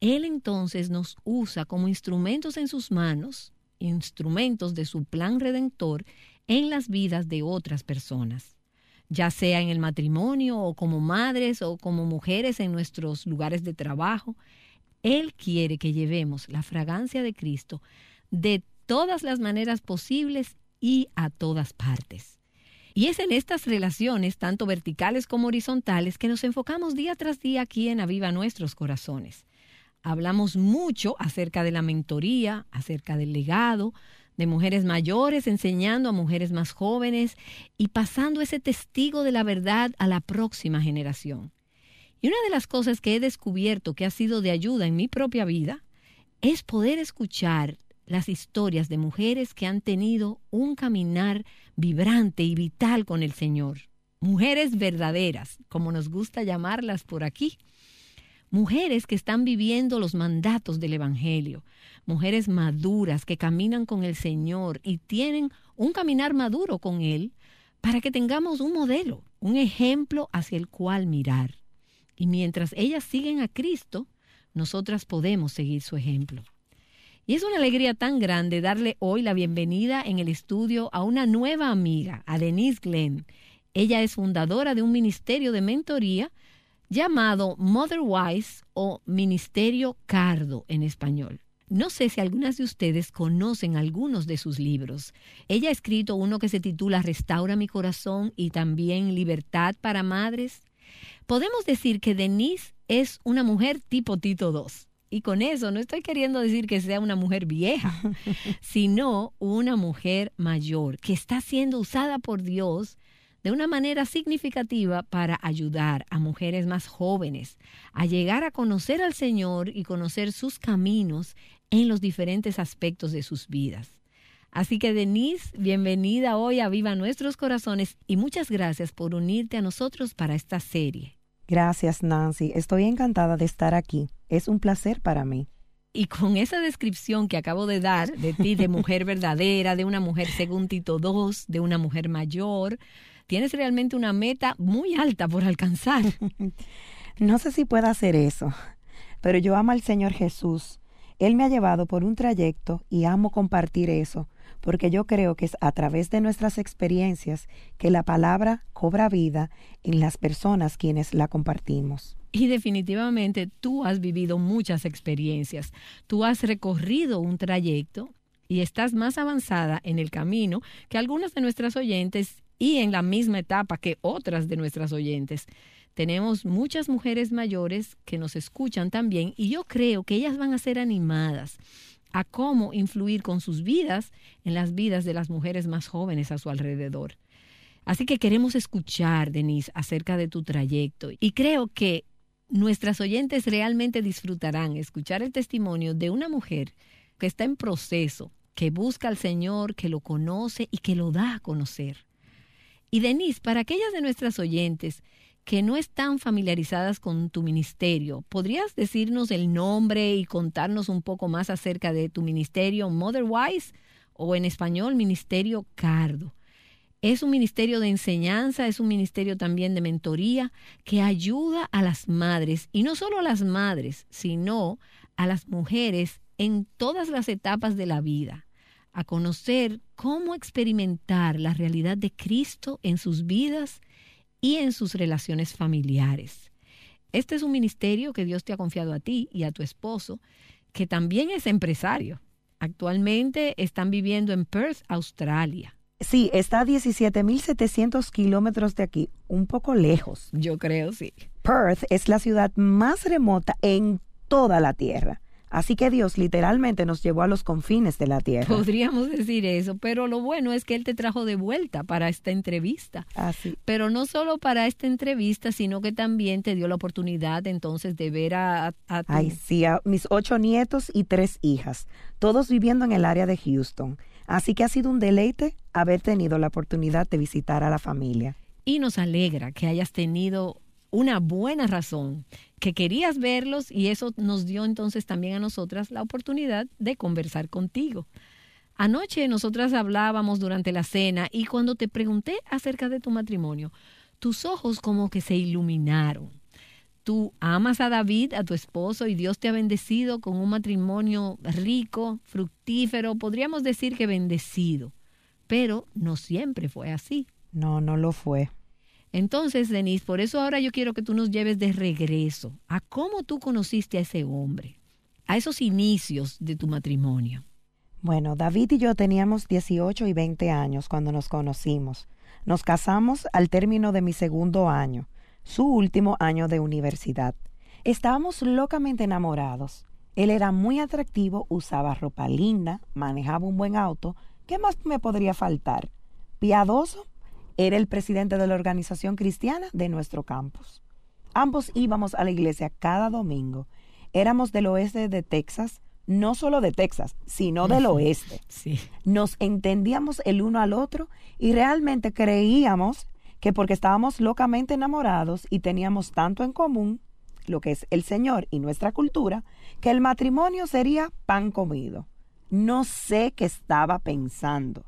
Él entonces nos usa como instrumentos en sus manos instrumentos de su plan redentor en las vidas de otras personas, ya sea en el matrimonio o como madres o como mujeres en nuestros lugares de trabajo. Él quiere que llevemos la fragancia de Cristo de todas las maneras posibles y a todas partes. Y es en estas relaciones, tanto verticales como horizontales, que nos enfocamos día tras día aquí en Aviva Nuestros Corazones hablamos mucho acerca de la mentoría, acerca del legado, de mujeres mayores enseñando a mujeres más jóvenes y pasando ese testigo de la verdad a la próxima generación. Y una de las cosas que he descubierto que ha sido de ayuda en mi propia vida es poder escuchar las historias de mujeres que han tenido un caminar vibrante y vital con el Señor. Mujeres verdaderas, como nos gusta llamarlas por aquí mujeres que están viviendo los mandatos del Evangelio, mujeres maduras que caminan con el Señor y tienen un caminar maduro con Él para que tengamos un modelo, un ejemplo hacia el cual mirar. Y mientras ellas siguen a Cristo, nosotras podemos seguir su ejemplo. Y es una alegría tan grande darle hoy la bienvenida en el estudio a una nueva amiga, a Denise Glenn. Ella es fundadora de un ministerio de mentoría llamado Motherwise o Ministerio Cardo en español. No sé si algunas de ustedes conocen algunos de sus libros. Ella ha escrito uno que se titula Restaura mi corazón y también Libertad para Madres. Podemos decir que Denise es una mujer tipo Tito II. Y con eso no estoy queriendo decir que sea una mujer vieja, sino una mujer mayor que está siendo usada por Dios de una manera significativa para ayudar a mujeres más jóvenes a llegar a conocer al Señor y conocer sus caminos en los diferentes aspectos de sus vidas. Así que Denise, bienvenida hoy a Viva Nuestros Corazones y muchas gracias por unirte a nosotros para esta serie. Gracias Nancy, estoy encantada de estar aquí. Es un placer para mí. Y con esa descripción que acabo de dar de ti, de mujer verdadera, de una mujer según Tito II, de una mujer mayor, tienes realmente una meta muy alta por alcanzar. no sé si pueda hacer eso, pero yo amo al Señor Jesús. Él me ha llevado por un trayecto y amo compartir eso, porque yo creo que es a través de nuestras experiencias que la palabra cobra vida en las personas quienes la compartimos. Y definitivamente tú has vivido muchas experiencias, tú has recorrido un trayecto y estás más avanzada en el camino que algunas de nuestras oyentes y en la misma etapa que otras de nuestras oyentes. Tenemos muchas mujeres mayores que nos escuchan también y yo creo que ellas van a ser animadas a cómo influir con sus vidas en las vidas de las mujeres más jóvenes a su alrededor. Así que queremos escuchar, Denise, acerca de tu trayecto y creo que nuestras oyentes realmente disfrutarán escuchar el testimonio de una mujer que está en proceso, que busca al Señor, que lo conoce y que lo da a conocer. Y Denise, para aquellas de nuestras oyentes que no están familiarizadas con tu ministerio, ¿podrías decirnos el nombre y contarnos un poco más acerca de tu ministerio Motherwise o en español Ministerio Cardo? Es un ministerio de enseñanza, es un ministerio también de mentoría que ayuda a las madres, y no solo a las madres, sino a las mujeres en todas las etapas de la vida, a conocer cómo experimentar la realidad de Cristo en sus vidas y en sus relaciones familiares. Este es un ministerio que Dios te ha confiado a ti y a tu esposo, que también es empresario. Actualmente están viviendo en Perth, Australia. Sí, está a 17.700 kilómetros de aquí, un poco lejos. Yo creo, sí. Perth es la ciudad más remota en toda la Tierra. Así que Dios literalmente nos llevó a los confines de la tierra. Podríamos decir eso, pero lo bueno es que Él te trajo de vuelta para esta entrevista. Así. Pero no solo para esta entrevista, sino que también te dio la oportunidad entonces de ver a, a. Ay, sí, a mis ocho nietos y tres hijas, todos viviendo en el área de Houston. Así que ha sido un deleite haber tenido la oportunidad de visitar a la familia. Y nos alegra que hayas tenido una buena razón, que querías verlos y eso nos dio entonces también a nosotras la oportunidad de conversar contigo. Anoche nosotras hablábamos durante la cena y cuando te pregunté acerca de tu matrimonio, tus ojos como que se iluminaron. Tú amas a David, a tu esposo, y Dios te ha bendecido con un matrimonio rico, fructífero, podríamos decir que bendecido. Pero no siempre fue así. No, no lo fue. Entonces, Denise, por eso ahora yo quiero que tú nos lleves de regreso a cómo tú conociste a ese hombre, a esos inicios de tu matrimonio. Bueno, David y yo teníamos 18 y 20 años cuando nos conocimos. Nos casamos al término de mi segundo año, su último año de universidad. Estábamos locamente enamorados. Él era muy atractivo, usaba ropa linda, manejaba un buen auto. ¿Qué más me podría faltar? Piadoso era el presidente de la organización cristiana de nuestro campus. Ambos íbamos a la iglesia cada domingo. Éramos del oeste de Texas, no solo de Texas, sino del oeste. Sí. Nos entendíamos el uno al otro y realmente creíamos que porque estábamos locamente enamorados y teníamos tanto en común, lo que es el Señor y nuestra cultura, que el matrimonio sería pan comido. No sé qué estaba pensando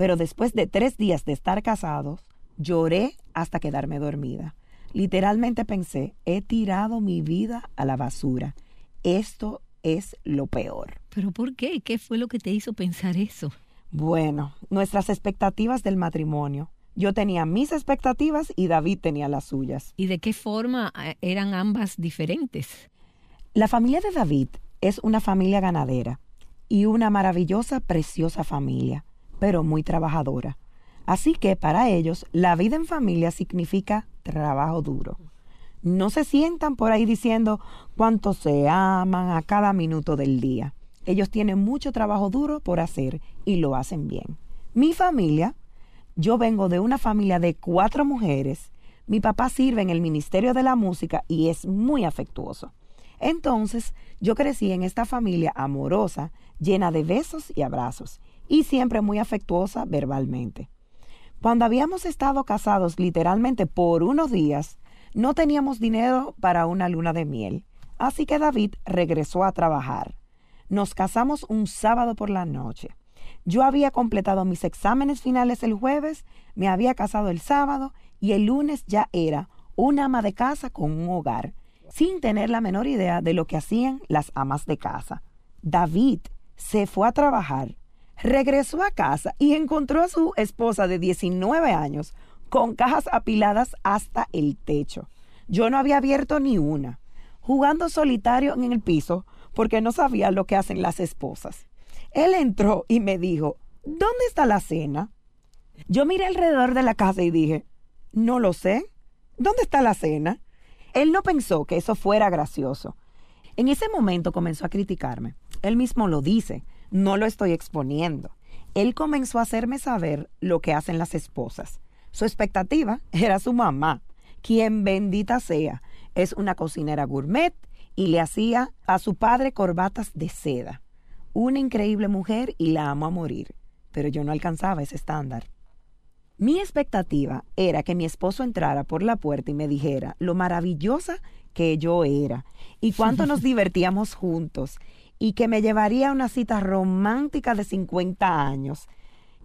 pero después de tres días de estar casados, lloré hasta quedarme dormida. Literalmente pensé, he tirado mi vida a la basura. Esto es lo peor. ¿Pero por qué? ¿Qué fue lo que te hizo pensar eso? Bueno, nuestras expectativas del matrimonio. Yo tenía mis expectativas y David tenía las suyas. ¿Y de qué forma eh, eran ambas diferentes? La familia de David es una familia ganadera y una maravillosa, preciosa familia pero muy trabajadora. Así que para ellos la vida en familia significa trabajo duro. No se sientan por ahí diciendo cuánto se aman a cada minuto del día. Ellos tienen mucho trabajo duro por hacer y lo hacen bien. Mi familia, yo vengo de una familia de cuatro mujeres. Mi papá sirve en el Ministerio de la Música y es muy afectuoso. Entonces, yo crecí en esta familia amorosa, llena de besos y abrazos y siempre muy afectuosa verbalmente. Cuando habíamos estado casados literalmente por unos días, no teníamos dinero para una luna de miel, así que David regresó a trabajar. Nos casamos un sábado por la noche. Yo había completado mis exámenes finales el jueves, me había casado el sábado y el lunes ya era una ama de casa con un hogar, sin tener la menor idea de lo que hacían las amas de casa. David se fue a trabajar regresó a casa y encontró a su esposa de 19 años con cajas apiladas hasta el techo. Yo no había abierto ni una, jugando solitario en el piso porque no sabía lo que hacen las esposas. Él entró y me dijo, ¿dónde está la cena? Yo miré alrededor de la casa y dije, no lo sé. ¿Dónde está la cena? Él no pensó que eso fuera gracioso. En ese momento comenzó a criticarme. Él mismo lo dice no lo estoy exponiendo. Él comenzó a hacerme saber lo que hacen las esposas. Su expectativa era su mamá, quien bendita sea, es una cocinera gourmet y le hacía a su padre corbatas de seda. Una increíble mujer y la amo a morir, pero yo no alcanzaba ese estándar. Mi expectativa era que mi esposo entrara por la puerta y me dijera lo maravillosa que yo era y cuánto nos divertíamos juntos y que me llevaría a una cita romántica de 50 años.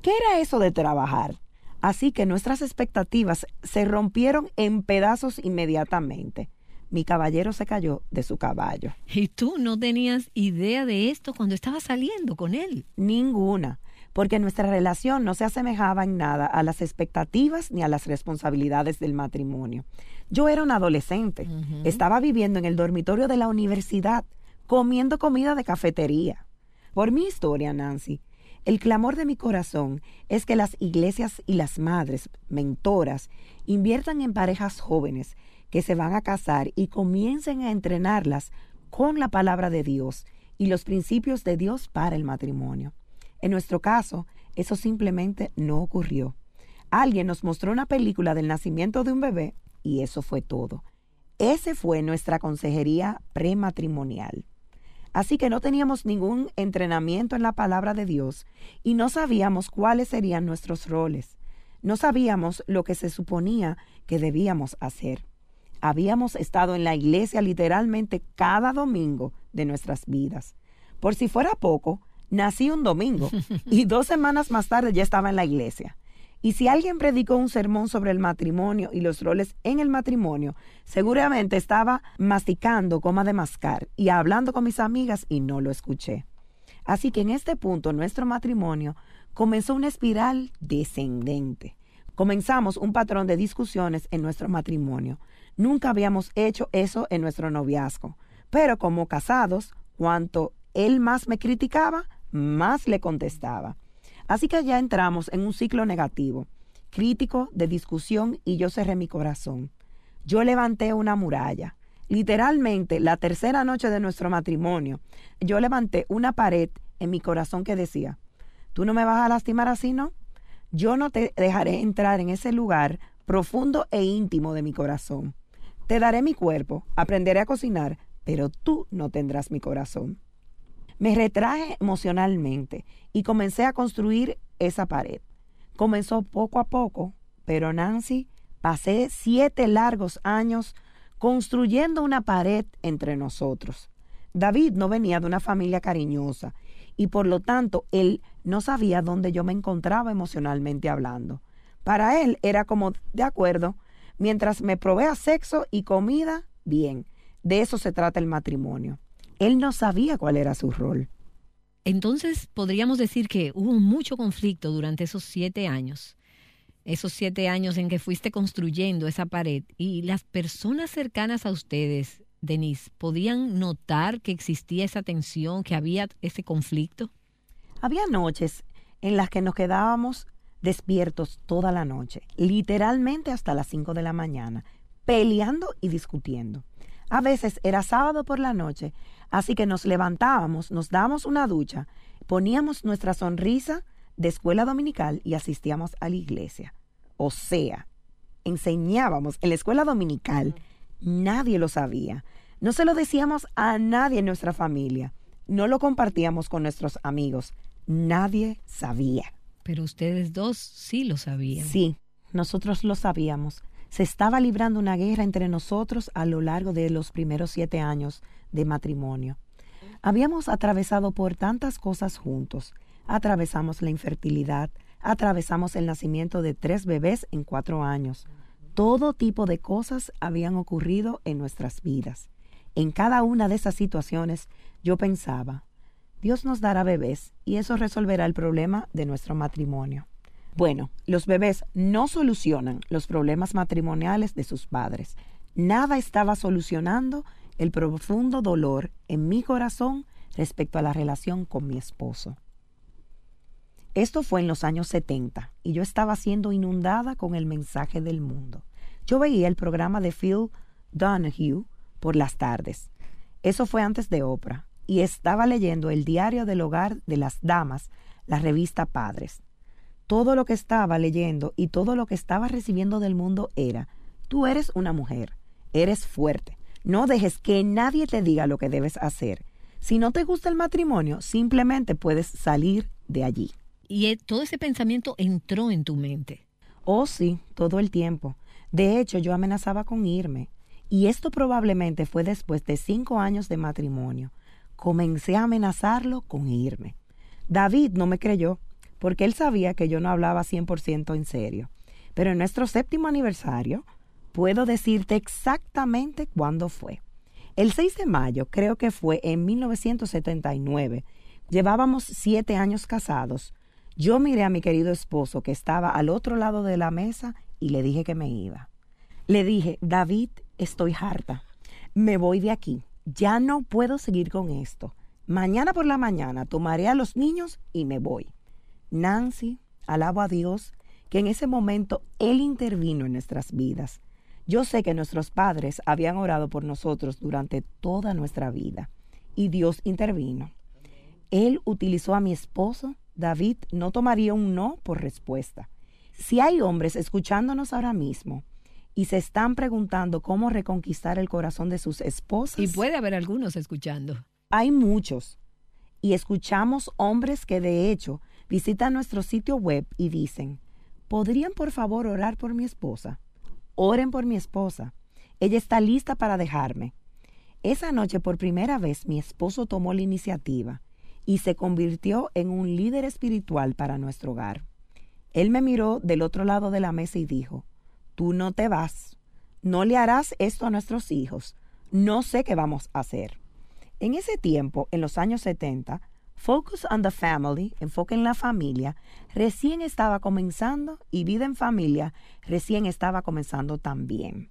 ¿Qué era eso de trabajar? Así que nuestras expectativas se rompieron en pedazos inmediatamente. mi caballero se cayó de su caballo. ¿Y tú no tenías idea de esto cuando estabas saliendo con él? Ninguna, porque nuestra relación no se asemejaba en nada a las expectativas ni a las responsabilidades del matrimonio. Yo era un adolescente, estaba viviendo en el dormitorio de la universidad, comiendo comida de cafetería. Por mi historia, Nancy, el clamor de mi corazón es que las iglesias y las madres, mentoras, inviertan en parejas jóvenes que se van a casar y comiencen a entrenarlas con la palabra de Dios y los principios de Dios para el matrimonio. En nuestro caso, eso simplemente no ocurrió. Alguien nos mostró una película del nacimiento de un bebé y eso fue todo. Ese fue nuestra consejería prematrimonial. Así que no teníamos ningún entrenamiento en la palabra de Dios y no sabíamos cuáles serían nuestros roles. No sabíamos lo que se suponía que debíamos hacer. Habíamos estado en la iglesia literalmente cada domingo de nuestras vidas. Por si fuera poco, nací un domingo y dos semanas más tarde ya estaba en la iglesia. Y si alguien predicó un sermón sobre el matrimonio y los roles en el matrimonio, seguramente estaba masticando coma de mascar y hablando con mis amigas y no lo escuché. Así que en este punto nuestro matrimonio comenzó una espiral descendente. Comenzamos un patrón de discusiones en nuestro matrimonio. Nunca habíamos hecho eso en nuestro noviazgo. Pero como casados, cuanto él más me criticaba, más le contestaba. Así que ya entramos en un ciclo negativo, crítico, de discusión, y yo cerré mi corazón. Yo levanté una muralla. Literalmente, la tercera noche de nuestro matrimonio, yo levanté una pared en mi corazón que decía, tú no me vas a lastimar así, ¿no? Yo no te dejaré entrar en ese lugar profundo e íntimo de mi corazón. Te daré mi cuerpo, aprenderé a cocinar, pero tú no tendrás mi corazón. Me retraje emocionalmente y comencé a construir esa pared. Comenzó poco a poco, pero Nancy, pasé siete largos años construyendo una pared entre nosotros. David no venía de una familia cariñosa y por lo tanto él no sabía dónde yo me encontraba emocionalmente hablando. Para él era como, de acuerdo, mientras me provea sexo y comida, bien, de eso se trata el matrimonio. Él no sabía cuál era su rol. Entonces podríamos decir que hubo mucho conflicto durante esos siete años, esos siete años en que fuiste construyendo esa pared y las personas cercanas a ustedes, Denise, ¿podían notar que existía esa tensión, que había ese conflicto? Había noches en las que nos quedábamos despiertos toda la noche, literalmente hasta las cinco de la mañana, peleando y discutiendo. A veces era sábado por la noche, así que nos levantábamos, nos dábamos una ducha, poníamos nuestra sonrisa de escuela dominical y asistíamos a la iglesia. O sea, enseñábamos en la escuela dominical, nadie lo sabía. No se lo decíamos a nadie en nuestra familia. No lo compartíamos con nuestros amigos. Nadie sabía. Pero ustedes dos sí lo sabían. Sí, nosotros lo sabíamos. Se estaba librando una guerra entre nosotros a lo largo de los primeros siete años de matrimonio. Habíamos atravesado por tantas cosas juntos. Atravesamos la infertilidad, atravesamos el nacimiento de tres bebés en cuatro años. Todo tipo de cosas habían ocurrido en nuestras vidas. En cada una de esas situaciones yo pensaba, Dios nos dará bebés y eso resolverá el problema de nuestro matrimonio. Bueno, los bebés no solucionan los problemas matrimoniales de sus padres. Nada estaba solucionando el profundo dolor en mi corazón respecto a la relación con mi esposo. Esto fue en los años 70 y yo estaba siendo inundada con el mensaje del mundo. Yo veía el programa de Phil Donahue por las tardes. Eso fue antes de Oprah y estaba leyendo el diario del hogar de las damas, la revista Padres todo lo que estaba leyendo y todo lo que estaba recibiendo del mundo era, tú eres una mujer, eres fuerte, no dejes que nadie te diga lo que debes hacer. Si no te gusta el matrimonio, simplemente puedes salir de allí. Y eh, todo ese pensamiento entró en tu mente. Oh, sí, todo el tiempo. De hecho, yo amenazaba con irme. Y esto probablemente fue después de cinco años de matrimonio. Comencé a amenazarlo con irme. David no me creyó porque él sabía que yo no hablaba 100% en serio. Pero en nuestro séptimo aniversario, Puedo decirte exactamente cuándo fue. El 6 de mayo, creo que fue en 1979, llevábamos siete años casados. Yo miré a mi querido esposo que estaba al otro lado de la mesa y le dije que me iba. Le dije, David, estoy harta. Me voy de aquí. Ya no puedo seguir con esto. Mañana por la mañana tomaré a los niños y me voy. Nancy, alabo a Dios, que en ese momento Él intervino en nuestras vidas. Yo sé que nuestros padres habían orado por nosotros durante toda nuestra vida y Dios intervino. Él utilizó a mi esposo. David no tomaría un no por respuesta. Si hay hombres escuchándonos ahora mismo y se están preguntando cómo reconquistar el corazón de sus esposas. Y puede haber algunos escuchando. Hay muchos. Y escuchamos hombres que de hecho visitan nuestro sitio web y dicen, ¿podrían por favor orar por mi esposa? Oren por mi esposa. Ella está lista para dejarme. Esa noche por primera vez mi esposo tomó la iniciativa y se convirtió en un líder espiritual para nuestro hogar. Él me miró del otro lado de la mesa y dijo, tú no te vas, no le harás esto a nuestros hijos, no sé qué vamos a hacer. En ese tiempo, en los años 70, Focus on the Family, enfoque en la familia, recién estaba comenzando y vida en familia recién estaba comenzando también.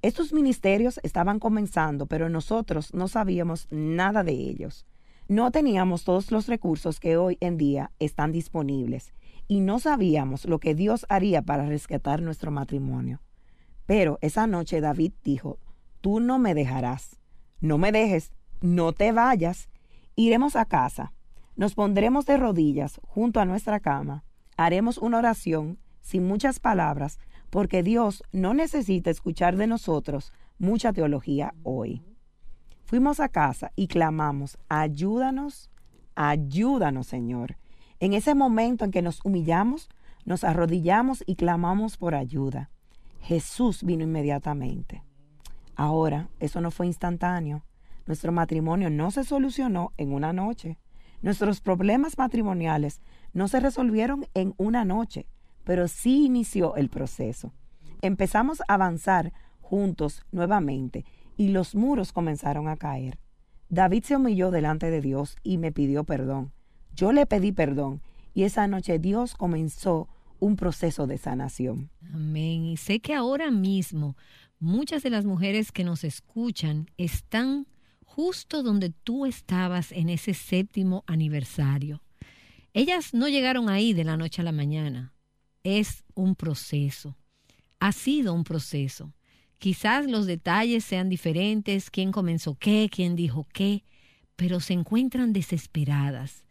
Estos ministerios estaban comenzando, pero nosotros no sabíamos nada de ellos. No teníamos todos los recursos que hoy en día están disponibles y no sabíamos lo que Dios haría para rescatar nuestro matrimonio. Pero esa noche David dijo, tú no me dejarás, no me dejes, no te vayas, iremos a casa, nos pondremos de rodillas junto a nuestra cama, haremos una oración sin muchas palabras, porque Dios no necesita escuchar de nosotros mucha teología hoy. Fuimos a casa y clamamos, ayúdanos, ayúdanos Señor. En ese momento en que nos humillamos, nos arrodillamos y clamamos por ayuda. Jesús vino inmediatamente. Ahora, eso no fue instantáneo. Nuestro matrimonio no se solucionó en una noche. Nuestros problemas matrimoniales no se resolvieron en una noche, pero sí inició el proceso. Empezamos a avanzar juntos nuevamente y los muros comenzaron a caer. David se humilló delante de Dios y me pidió perdón. Yo le pedí perdón y esa noche Dios comenzó un proceso de sanación. Amén. Y sé que ahora mismo muchas de las mujeres que nos escuchan están justo donde tú estabas en ese séptimo aniversario. Ellas no llegaron ahí de la noche a la mañana. Es un proceso. Ha sido un proceso. Quizás los detalles sean diferentes, quién comenzó qué, quién dijo qué, pero se encuentran desesperadas.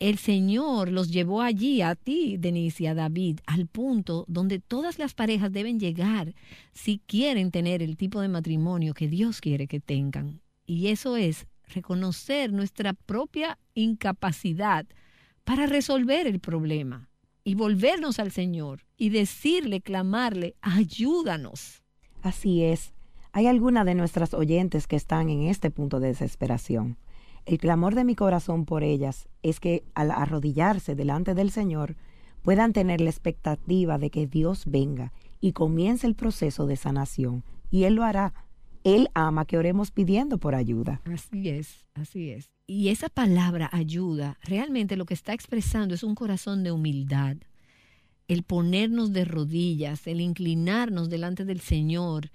El Señor los llevó allí, a ti, Denise y a David, al punto donde todas las parejas deben llegar si quieren tener el tipo de matrimonio que Dios quiere que tengan. Y eso es reconocer nuestra propia incapacidad para resolver el problema y volvernos al Señor y decirle, clamarle, ayúdanos. Así es. Hay algunas de nuestras oyentes que están en este punto de desesperación. El clamor de mi corazón por ellas es que al arrodillarse delante del Señor puedan tener la expectativa de que Dios venga y comience el proceso de sanación. Y Él lo hará. Él ama que oremos pidiendo por ayuda. Así es, así es. Y esa palabra ayuda, realmente lo que está expresando es un corazón de humildad. El ponernos de rodillas, el inclinarnos delante del Señor,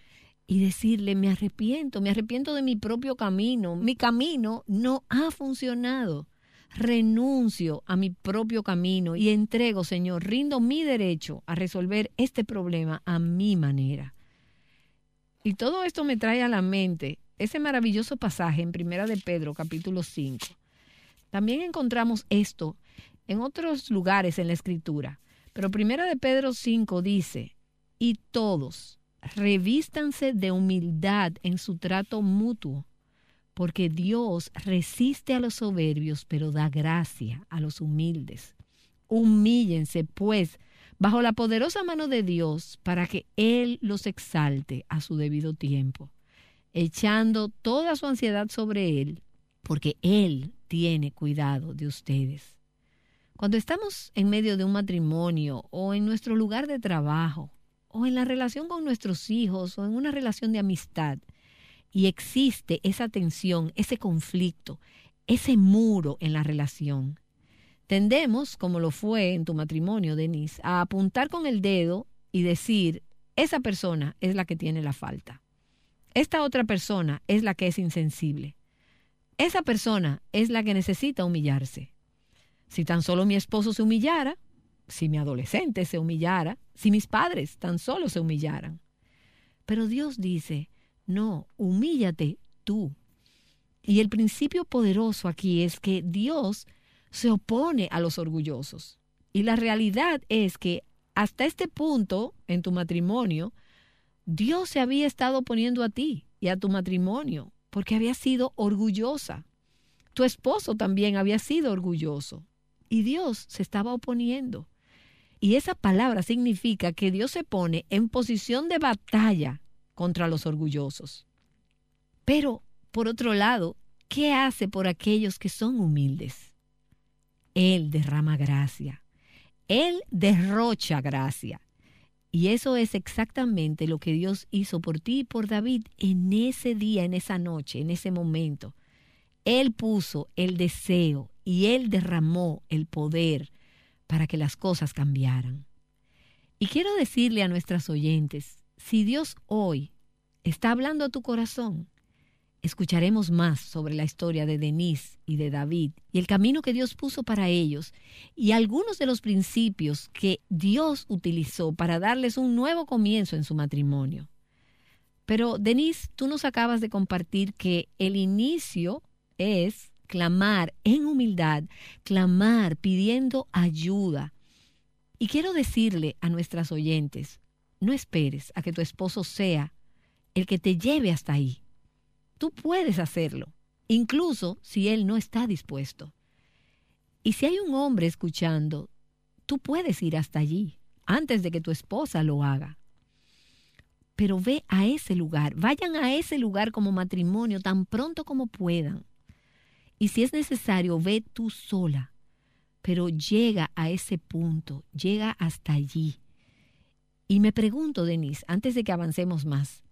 y decirle, me arrepiento, me arrepiento de mi propio camino, mi camino no ha funcionado. Renuncio a mi propio camino y entrego, Señor, rindo mi derecho a resolver este problema a mi manera. Y todo esto me trae a la mente ese maravilloso pasaje en Primera de Pedro, capítulo 5. También encontramos esto en otros lugares en la Escritura, pero Primera de Pedro 5 dice, y todos, revístanse de humildad en su trato mutuo, porque Dios resiste a los soberbios, pero da gracia a los humildes. Humíllense, pues, bajo la poderosa mano de Dios, para que Él los exalte a su debido tiempo, echando toda su ansiedad sobre Él, porque Él tiene cuidado de ustedes. Cuando estamos en medio de un matrimonio o en nuestro lugar de trabajo, o en la relación con nuestros hijos o en una relación de amistad y existe esa tensión, ese conflicto, ese muro en la relación, tendemos, como lo fue en tu matrimonio, Denise, a apuntar con el dedo y decir, esa persona es la que tiene la falta. Esta otra persona es la que es insensible. Esa persona es la que necesita humillarse. Si tan solo mi esposo se humillara, si mi adolescente se humillara, si mis padres tan solo se humillaran. Pero Dios dice, no, humíllate tú. Y el principio poderoso aquí es que Dios se opone a los orgullosos. Y la realidad es que hasta este punto en tu matrimonio, Dios se había estado oponiendo a ti y a tu matrimonio porque había sido orgullosa. Tu esposo también había sido orgulloso y Dios se estaba oponiendo. Y esa palabra significa que Dios se pone en posición de batalla contra los orgullosos. Pero, por otro lado, ¿qué hace por aquellos que son humildes? Él derrama gracia. Él derrocha gracia. Y eso es exactamente lo que Dios hizo por ti y por David en ese día, en esa noche, en ese momento. Él puso el deseo y él derramó el poder para que las cosas cambiaran. Y quiero decirle a nuestras oyentes, si Dios hoy está hablando a tu corazón, escucharemos más sobre la historia de Denise y de David y el camino que Dios puso para ellos y algunos de los principios que Dios utilizó para darles un nuevo comienzo en su matrimonio. Pero Denise, tú nos acabas de compartir que el inicio es clamar en humildad, clamar pidiendo ayuda. Y quiero decirle a nuestras oyentes, no esperes a que tu esposo sea el que te lleve hasta ahí. Tú puedes hacerlo, incluso si él no está dispuesto. Y si hay un hombre escuchando, tú puedes ir hasta allí antes de que tu esposa lo haga. Pero ve a ese lugar, vayan a ese lugar como matrimonio tan pronto como puedan. Y si es necesario, ve tú sola, pero llega a ese punto, llega hasta allí. Y me pregunto, Denise, antes de que avancemos más,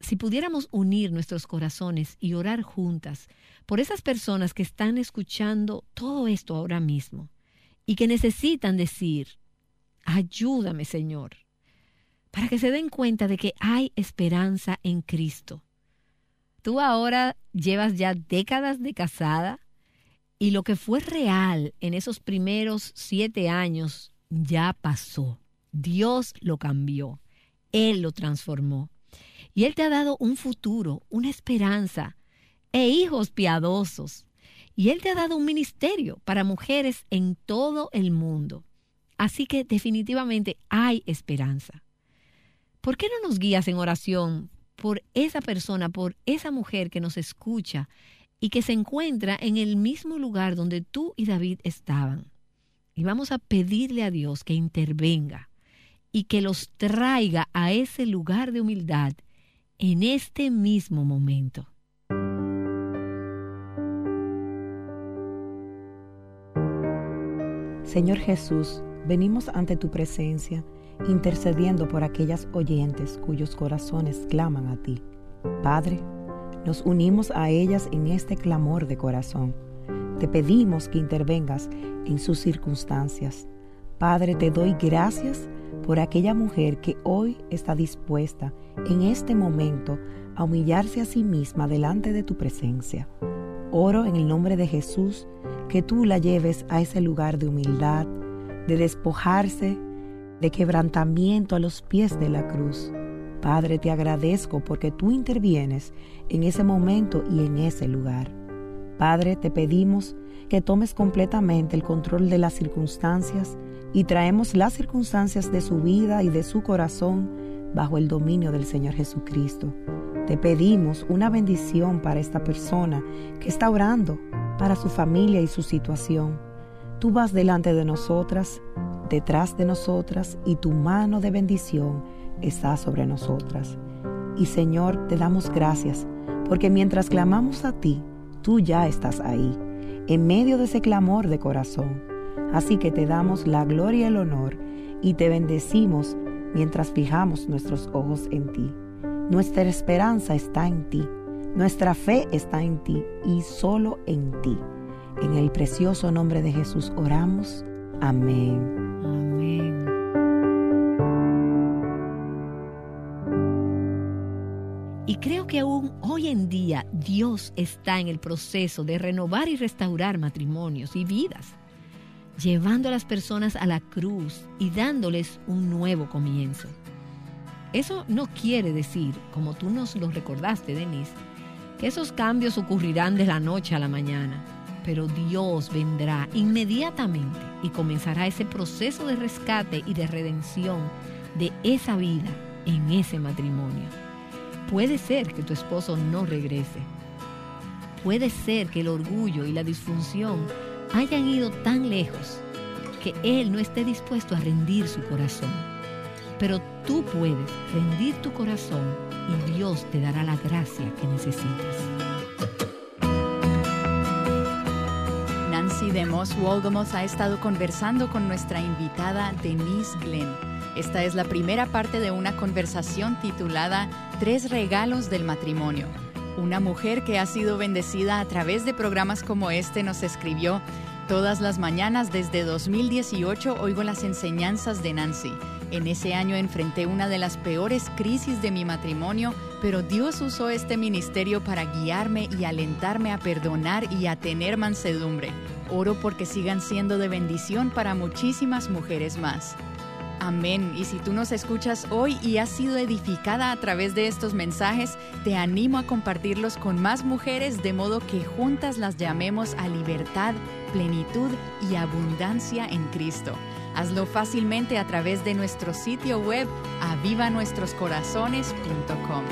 si pudiéramos unir nuestros corazones y orar juntas por esas personas que están escuchando todo esto ahora mismo y que necesitan decir, ayúdame Señor, para que se den cuenta de que hay esperanza en Cristo, Tú ahora llevas ya décadas de casada y lo que fue real en esos primeros siete años ya pasó. Dios lo cambió. Él lo transformó. Y Él te ha dado un futuro, una esperanza e hijos piadosos. Y Él te ha dado un ministerio para mujeres en todo el mundo. Así que definitivamente hay esperanza. ¿Por qué no nos guías en oración por esa persona, por esa mujer que nos escucha y que se encuentra en el mismo lugar donde tú y David estaban. Y vamos a pedirle a Dios que intervenga y que los traiga a ese lugar de humildad en este mismo momento. Señor Jesús, venimos ante tu presencia intercediendo por aquellas oyentes cuyos corazones claman a ti. Padre, nos unimos a ellas en este clamor de corazón. Te pedimos que intervengas en sus circunstancias. Padre, te doy gracias por aquella mujer que hoy está dispuesta en este momento a humillarse a sí misma delante de tu presencia. Oro en el nombre de Jesús que tú la lleves a ese lugar de humildad, de despojarse de quebrantamiento a los pies de la cruz. Padre, te agradezco porque tú intervienes en ese momento y en ese lugar. Padre, te pedimos que tomes completamente el control de las circunstancias y traemos las circunstancias de su vida y de su corazón bajo el dominio del Señor Jesucristo. Te pedimos una bendición para esta persona que está orando, para su familia y su situación. Tú vas delante de nosotras, detrás de nosotras y tu mano de bendición está sobre nosotras. Y Señor, te damos gracias, porque mientras clamamos a ti, tú ya estás ahí, en medio de ese clamor de corazón. Así que te damos la gloria y el honor y te bendecimos mientras fijamos nuestros ojos en ti. Nuestra esperanza está en ti, nuestra fe está en ti y solo en ti. En el precioso nombre de Jesús oramos. Amén. Amén. Y creo que aún hoy en día Dios está en el proceso de renovar y restaurar matrimonios y vidas, llevando a las personas a la cruz y dándoles un nuevo comienzo. Eso no quiere decir, como tú nos lo recordaste, Denise, que esos cambios ocurrirán de la noche a la mañana, pero Dios vendrá inmediatamente y comenzará ese proceso de rescate y de redención de esa vida en ese matrimonio. Puede ser que tu esposo no regrese. Puede ser que el orgullo y la disfunción hayan ido tan lejos que él no esté dispuesto a rendir su corazón. Pero tú puedes rendir tu corazón y Dios te dará la gracia que necesitas. Nancy de Moss ha estado conversando con nuestra invitada Denise Glenn. Esta es la primera parte de una conversación titulada Tres regalos del matrimonio. Una mujer que ha sido bendecida a través de programas como este nos escribió, Todas las mañanas desde 2018 oigo las enseñanzas de Nancy. En ese año enfrenté una de las peores crisis de mi matrimonio, pero Dios usó este ministerio para guiarme y alentarme a perdonar y a tener mansedumbre. Oro porque sigan siendo de bendición para muchísimas mujeres más. Amén. Y si tú nos escuchas hoy y has sido edificada a través de estos mensajes, te animo a compartirlos con más mujeres de modo que juntas las llamemos a libertad, plenitud y abundancia en Cristo. Hazlo fácilmente a través de nuestro sitio web avivanuestroscorazones.com.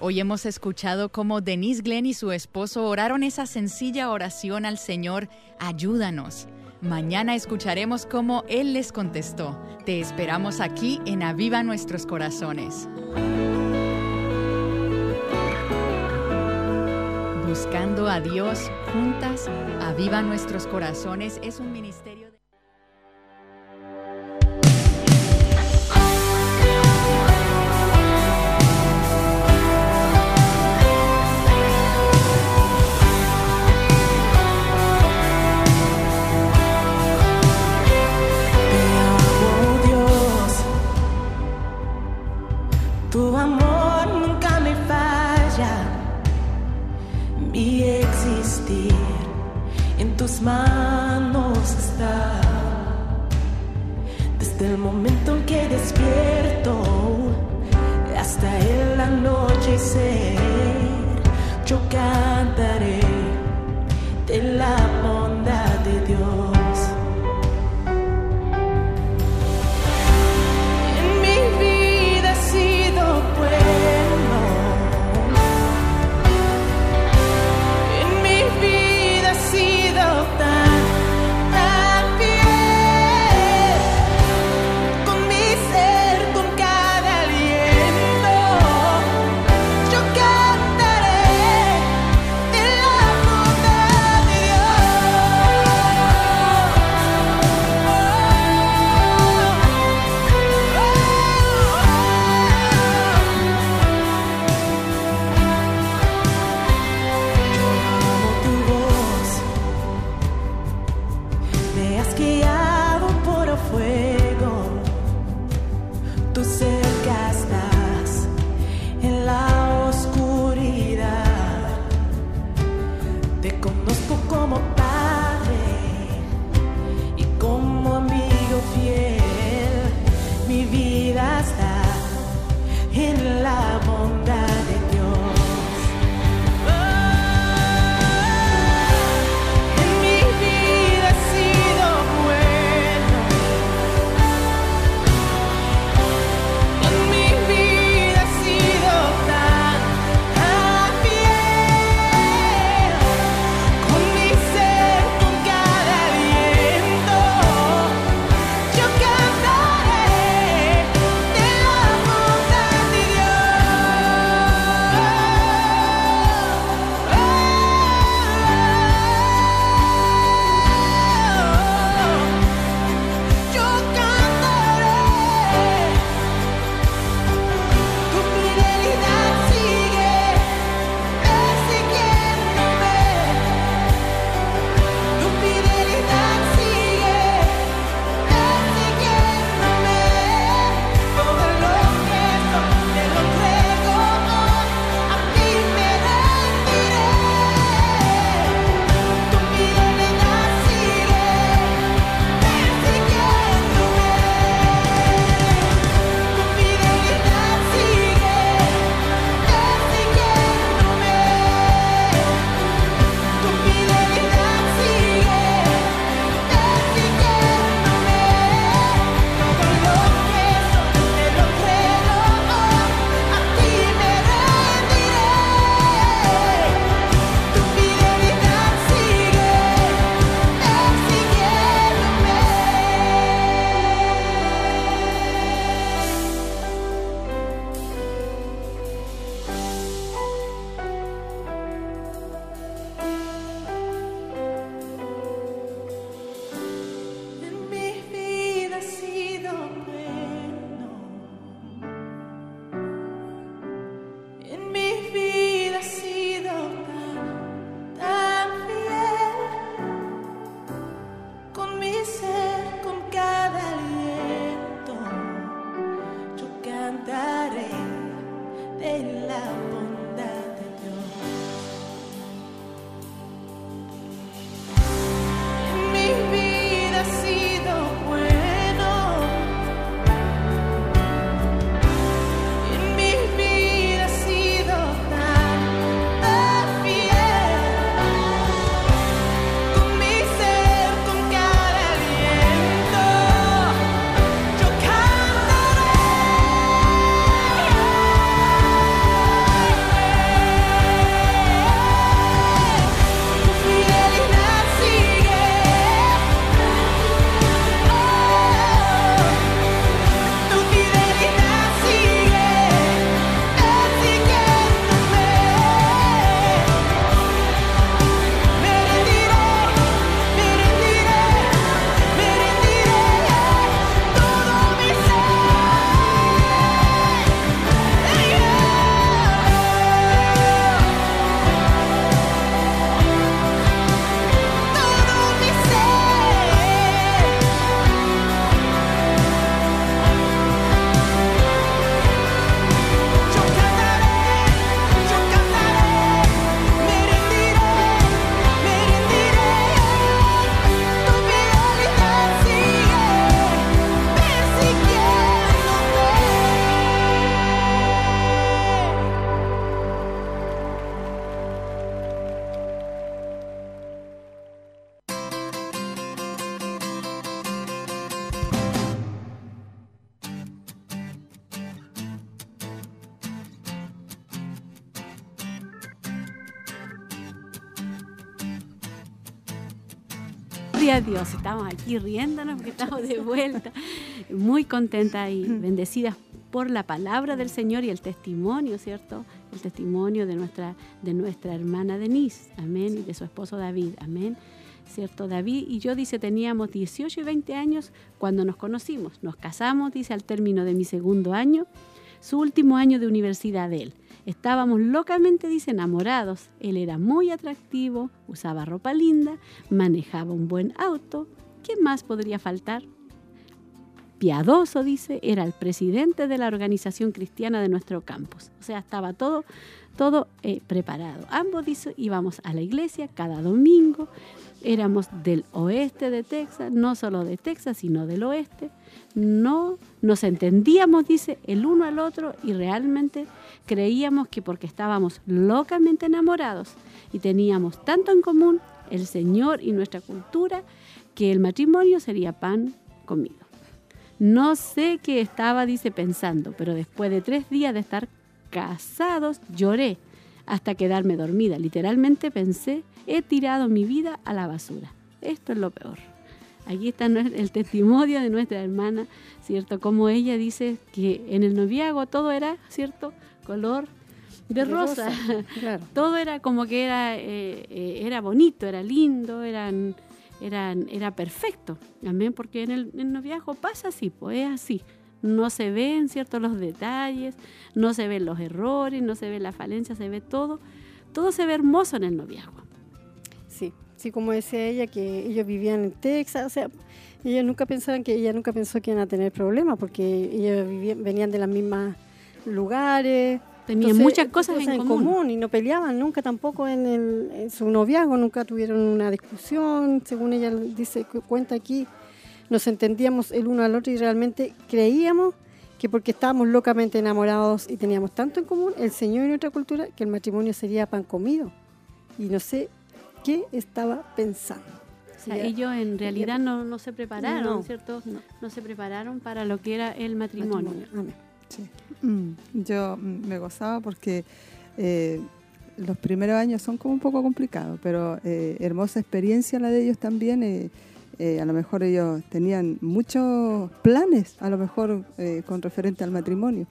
Hoy hemos escuchado cómo Denise Glenn y su esposo oraron esa sencilla oración al Señor, ayúdanos. Mañana escucharemos cómo Él les contestó. Te esperamos aquí en Aviva Nuestros Corazones. Buscando a Dios juntas, Aviva Nuestros Corazones es un ministerio manos está. Desde el momento en que despierto hasta el anochecer, yo cantaré aquí riéndonos porque estamos de vuelta, muy contentas y bendecidas por la palabra del Señor y el testimonio, ¿cierto? El testimonio de nuestra, de nuestra hermana Denise, amén, y de su esposo David, amén. ¿Cierto? David y yo, dice, teníamos 18 y 20 años cuando nos conocimos. Nos casamos, dice, al término de mi segundo año, su último año de universidad de él. Estábamos locamente, dice, enamorados. Él era muy atractivo, usaba ropa linda, manejaba un buen auto. ¿Qué más podría faltar? Piadoso, dice, era el presidente de la organización cristiana de nuestro campus. O sea, estaba todo, todo eh, preparado. Ambos, dice, íbamos a la iglesia cada domingo. Éramos del oeste de Texas, no solo de Texas, sino del oeste. No nos entendíamos, dice, el uno al otro y realmente creíamos que porque estábamos locamente enamorados y teníamos tanto en común el Señor y nuestra cultura, que el matrimonio sería pan comido. No sé qué estaba, dice, pensando, pero después de tres días de estar casados, lloré hasta quedarme dormida. Literalmente pensé, he tirado mi vida a la basura. Esto es lo peor. Aquí está el testimonio de nuestra hermana, ¿cierto? Como ella dice que en el noviazgo todo era, ¿cierto? Color de, De rosa. rosa, claro. todo era como que era, eh, eh, era bonito, era lindo, eran, era perfecto. Amén, porque en el, en el noviazgo pasa así, pues es así. No se ven, ¿cierto? Los detalles, no se ven los errores, no se ve la falencia, se ve todo. Todo se ve hermoso en el noviazgo. Sí, sí, como decía ella, que ellos vivían en Texas, o sea, ellos nunca pensaban que ella nunca pensó que iban a tener problemas, porque ellos vivían, venían de los mismos lugares. Tenían Entonces, muchas cosas, en, común. y no peleaban nunca tampoco en, el, en su noviazgo, nunca tuvieron una discusión, según ella dice, cu- cuenta aquí, nos entendíamos el uno al otro y realmente creíamos que porque estábamos locamente enamorados y teníamos tanto en común, el Señor y nuestra cultura, que el matrimonio sería pan comido. Y no sé qué estaba pensando. O sea, ellos en realidad no, no se prepararon, No, ¿cierto? no. No se prepararon para lo que era el matrimonio. Amén. Sí. Mm, Yo mm, me gozaba porque eh, los primeros años son como un poco complicados, pero eh, hermosa experiencia la de ellos también. eh, eh, a lo mejor ellos tenían muchos planes, a lo mejor eh, con referente al matrimonio,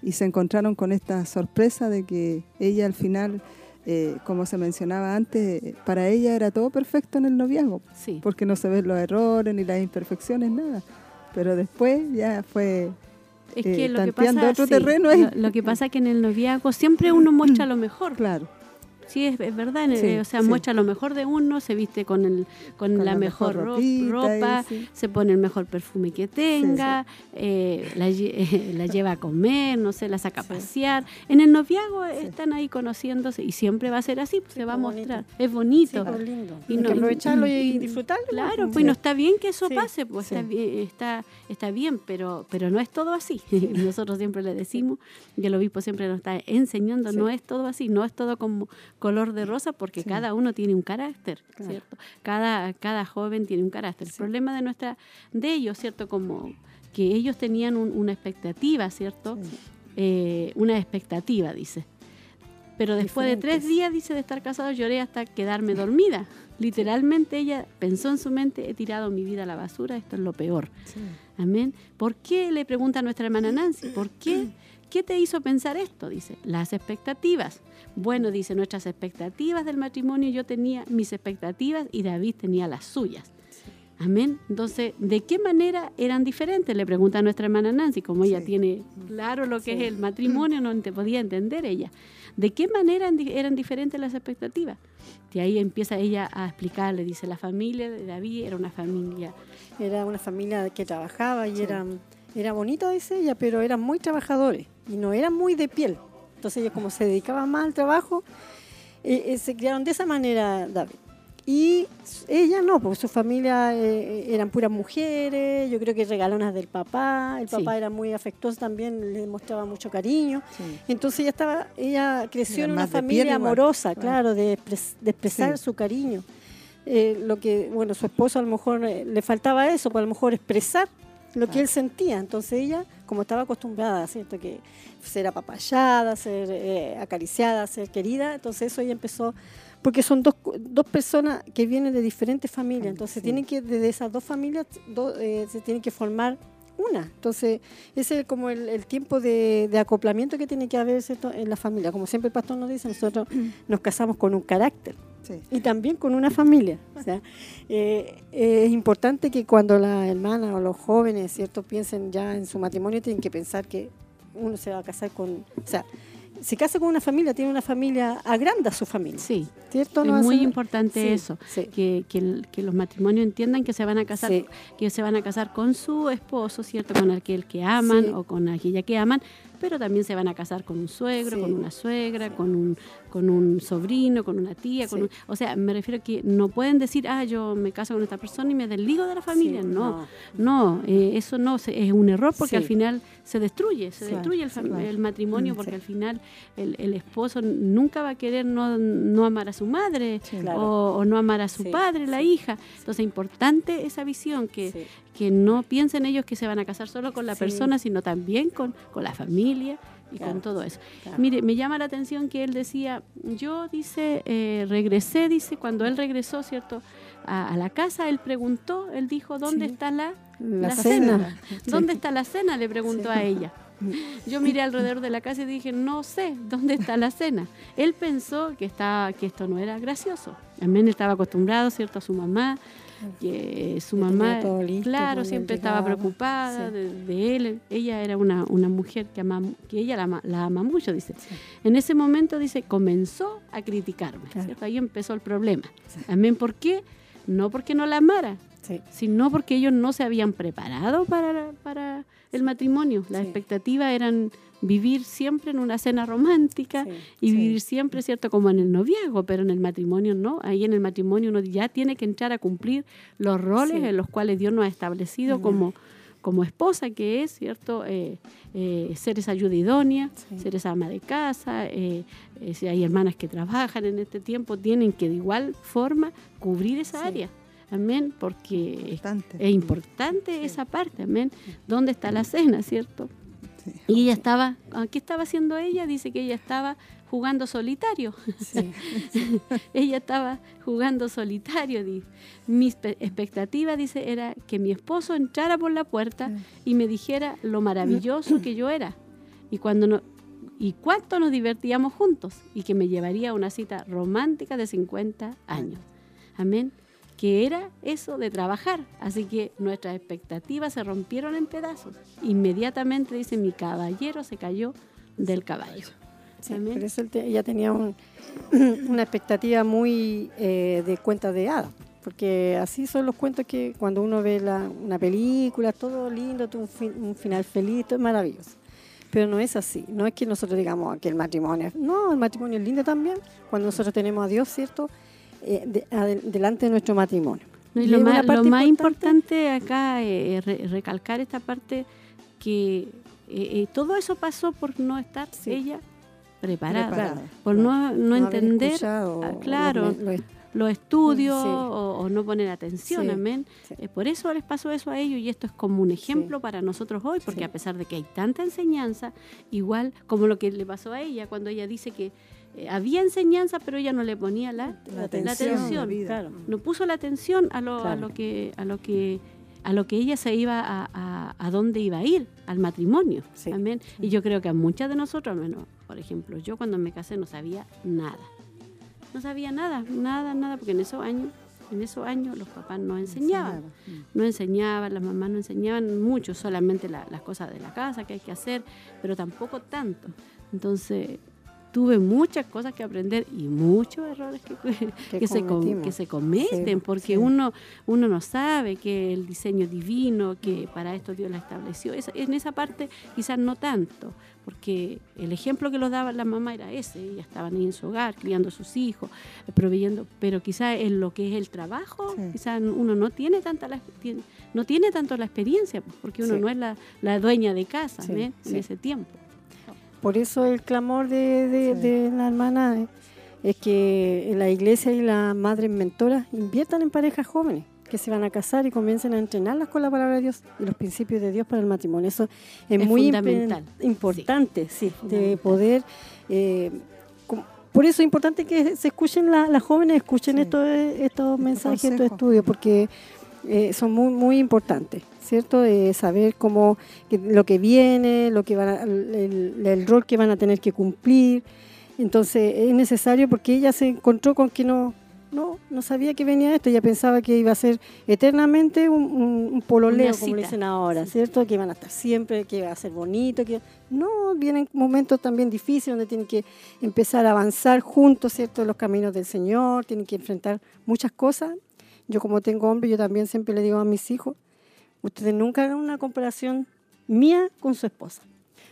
y se encontraron con esta sorpresa de que ella al final, eh, como se mencionaba antes, para ella era todo perfecto en el noviazgo, Sí. porque no se ven los errores ni las imperfecciones, nada. Pero después ya fue Es eh, que lo que pasa otro sí, terreno ahí. lo, lo que pasa que en el noviazgo siempre uno muestra lo mejor. Claro. Sí, es, es verdad, Sí, o sea, sí. muestra lo mejor de uno, se viste con el con, Con la, mejor, mejor ropita ropa, y sí. se pone el mejor perfume que tenga, eh, la, lle- la lleva a comer, no sé, la saca a pasear. En el noviazgo están ahí conociéndose y siempre va a ser así, pues, se va a mostrar. bonito. Es bonito. Lindo. Y no- aprovecharlo y, y- disfrutarlo. Claro, pues no está bien que eso pase, pues está, bien, está, está bien, pero, pero no es todo así. Nosotros siempre le decimos, y el obispo siempre nos está enseñando, no es todo así, no es todo como color de rosa, porque cada uno tiene un carácter, Claro. ¿cierto? Cada, cada joven tiene un carácter. El problema de nuestra, de ellos, ¿cierto? Como que ellos tenían un- una expectativa, ¿cierto? Eh, una expectativa, dice. Pero después de tres días, dice, de estar casado, lloré hasta quedarme dormida. Literalmente ella pensó en su mente, he tirado mi vida a la basura, esto es lo peor. Amén. ¿Por qué? Le pregunta a nuestra hermana Nancy, ¿por qué? ¿Qué te hizo pensar esto? Dice, las expectativas. Bueno, dice, nuestras expectativas del matrimonio, yo tenía mis expectativas y David tenía las suyas. Amén. Entonces, ¿de qué manera eran diferentes? Le pregunta a nuestra hermana Nancy, como ella Sí. tiene claro lo que es el matrimonio, no te podía entender ella. ¿De qué manera eran di- eran diferentes las expectativas? Y ahí empieza ella a explicarle, dice, la familia de David era una familia Era una familia que trabajaba y era, era bonita, dice ella, pero eran muy trabajadores y no eran muy de piel. Entonces ellos como se dedicaban más al trabajo, eh, eh, se criaron de esa manera, David. Y ella no, porque su familia eh, eran puras mujeres, yo creo que regalonas del papá, el Sí. papá era muy afectuoso también, le mostraba mucho cariño. Sí. Entonces ella estaba, ella creció Era en una familia igual. amorosa, Claro. claro, de, expres- de expresar Sí. su cariño. Eh, lo que, bueno, su esposo a lo mejor eh, le faltaba eso, pues a lo mejor expresar lo que él sentía. Entonces ella, como estaba acostumbrada, ¿cierto? Que ser apapachada, ser eh, acariciada, ser querida, entonces eso ella empezó, porque son dos, dos personas que vienen de diferentes familias, entonces Sí. tienen que, desde esas dos familias, do- eh, se tienen que formar una. Entonces, ese es como el, el tiempo de, de acoplamiento que tiene que haber ¿cierto? en la familia. Como siempre el pastor nos dice, nosotros nos casamos con un carácter Sí. y también con una familia. O sea, eh, eh, es importante que cuando la hermana o los jóvenes, ¿cierto?, piensen ya en su matrimonio, tienen que pensar que uno se va a casar con... O sea, se casa con una familia, tiene una familia, agranda su familia, Sí, ¿cierto? es No muy hace- importante Sí, eso, sí. que, que, el- que los matrimonios entiendan que se van a casar, Sí. que se van a casar con su esposo, ¿cierto? Con aquel que aman o con aquella que aman, pero también se van a casar con un suegro, Sí. con una suegra, con un con un sobrino, con una tía, con Sí. un- o sea, me refiero a que no pueden decir, ah, yo me caso con esta persona y me desligo de la familia, no, no, eh, eso no, se- es un error porque al final se destruye, se destruye el, claro. matrimonio Mm, porque al final el, el esposo nunca va a querer no, no amar a su madre Claro. o, o no amar a su padre, la hija. Entonces, importante esa visión, que. Que no piensen ellos que se van a casar solo con la Sí. persona, sino también con, con la familia y Claro, con todo eso. claro. Mire, me llama la atención que él decía, yo, dice, eh, regresé, dice, cuando él regresó, ¿cierto? A, a la casa, él preguntó, él dijo, ¿dónde Sí. está la, La cena. ¿Dónde está la cena? Le preguntó Sí. a ella. Yo miré alrededor de la casa y dije, no sé, ¿dónde está la cena? Él pensó que, estaba, que esto no era gracioso. También estaba acostumbrado, ¿cierto?, a su mamá, que su mamá, listo claro, siempre estaba preocupada Sí. de, de él. Ella era una, una mujer que, ama, que ella la, ama- la ama mucho, dice. En ese momento, dice, comenzó a criticarme, Claro. ¿cierto? Ahí empezó el problema. Amén, ¿por qué? No porque no la amara, sino porque ellos no se habían preparado para, para el matrimonio. Las expectativas eran vivir siempre en una cena romántica Sí, y sí. vivir siempre, ¿cierto?, como en el noviazgo, pero en el matrimonio no. Ahí en el matrimonio uno ya tiene que entrar a cumplir los roles Sí. en los cuales Dios nos ha establecido como, como esposa, que es, ¿cierto?, eh, eh, ser esa ayuda idónea, Sí. ser esa ama de casa. eh, si hay hermanas que trabajan en este tiempo, tienen que de igual forma cubrir esa Sí. área. Amén, porque es Importante. es importante esa parte, amén. ¿Dónde está la cena, cierto? Sí. Y ella estaba, ah, ¿qué estaba haciendo ella? Dice que ella estaba jugando solitario. Sí. ella estaba jugando solitario. Dice. Mi expectativa, dice, era que mi esposo entrara por la puerta y me dijera lo maravilloso que yo era. Y cuando no, y cuánto nos divertíamos juntos y que me llevaría a una cita romántica de 50 años. Amén. Que era eso de trabajar. Así que nuestras expectativas se rompieron en pedazos. Inmediatamente dice, mi caballero se cayó del caballo. Sí, eso ella tenía un- una expectativa muy eh, de cuentas de hadas. Porque así son los cuentos que cuando uno ve la- una película, todo lindo, todo un, fin- un final feliz, todo es maravilloso. Pero no es así. No es que nosotros digamos que el matrimonio. No, el matrimonio es lindo también cuando nosotros tenemos a Dios, ¿cierto? Eh, de- adel- delante de nuestro matrimonio. No, y Y lo más, lo importante- acá es eh, re- recalcar esta parte que eh, eh, todo eso pasó por no estar Sí. ella preparada, Preparada, por no, no entender escuchado ah, los claro, men- los los estudios Sí. o, o no poner atención, Sí, amén. sí. Eh, por eso les pasó eso a ellos y esto es como un ejemplo para nosotros hoy, porque a pesar de que hay tanta enseñanza, igual como lo que le pasó a ella cuando ella dice que eh, había enseñanza, pero ella no le ponía la, La la atención, atención. la vida. Claro. no puso la atención a lo, a lo que a lo que a lo que ella se iba a, a, a dónde iba a ir al matrimonio Sí. amén y yo creo que a muchas de nosotros al menos por ejemplo yo cuando me casé no sabía nada no sabía nada nada nada porque en esos años en esos años los papás no enseñaban no enseñaban, las mamás no enseñaban mucho, solamente la- las cosas de la casa que hay que hacer, pero tampoco tanto. Entonces, tuve muchas cosas que aprender y muchos errores que, que, se, que cometen, Sí, porque sí. uno, uno no sabe que el diseño divino, que para esto Dios la estableció, en esa parte quizás no tanto, porque el ejemplo que los daba la mamá era ese, ellas estaban ahí en su hogar, criando a sus hijos, eh, proveyendo, pero quizás en lo que es el trabajo, Sí. quizás uno no tiene tanta la, tiene- no tiene tanto la experiencia, pues, porque uno no es la, la dueña de casa en ese tiempo. Por eso el clamor de, de- Sí. de la hermana eh, es que la iglesia y las madres mentoras inviertan en parejas jóvenes que se van a casar y comiencen a entrenarlas con la palabra de Dios y los principios de Dios para el matrimonio. Eso es, Es muy fundamental. importante, sí, de poder... eh, por eso es importante que se escuchen la- las jóvenes, escuchen Sí. estos, estos mensajes, estos estudios, porque eh, son muy muy importantes, ¿cierto? Eh, saber cómo que- lo que viene, lo que van a- el, el- rol que van a tener que cumplir. Entonces es necesario porque ella se encontró con que no no no sabía que venía esto, ella pensaba que iba a ser eternamente un, un, un pololeo, como le dicen ahora, ¿cierto? Que iban a estar siempre, que iba a ser bonito, que no, vienen momentos también difíciles donde tienen que empezar a avanzar juntos, ¿cierto? Los caminos del Señor, tienen que enfrentar muchas cosas. Yo como tengo hombre, yo también siempre le digo a mis hijos, ustedes nunca hagan una comparación mía con su esposa,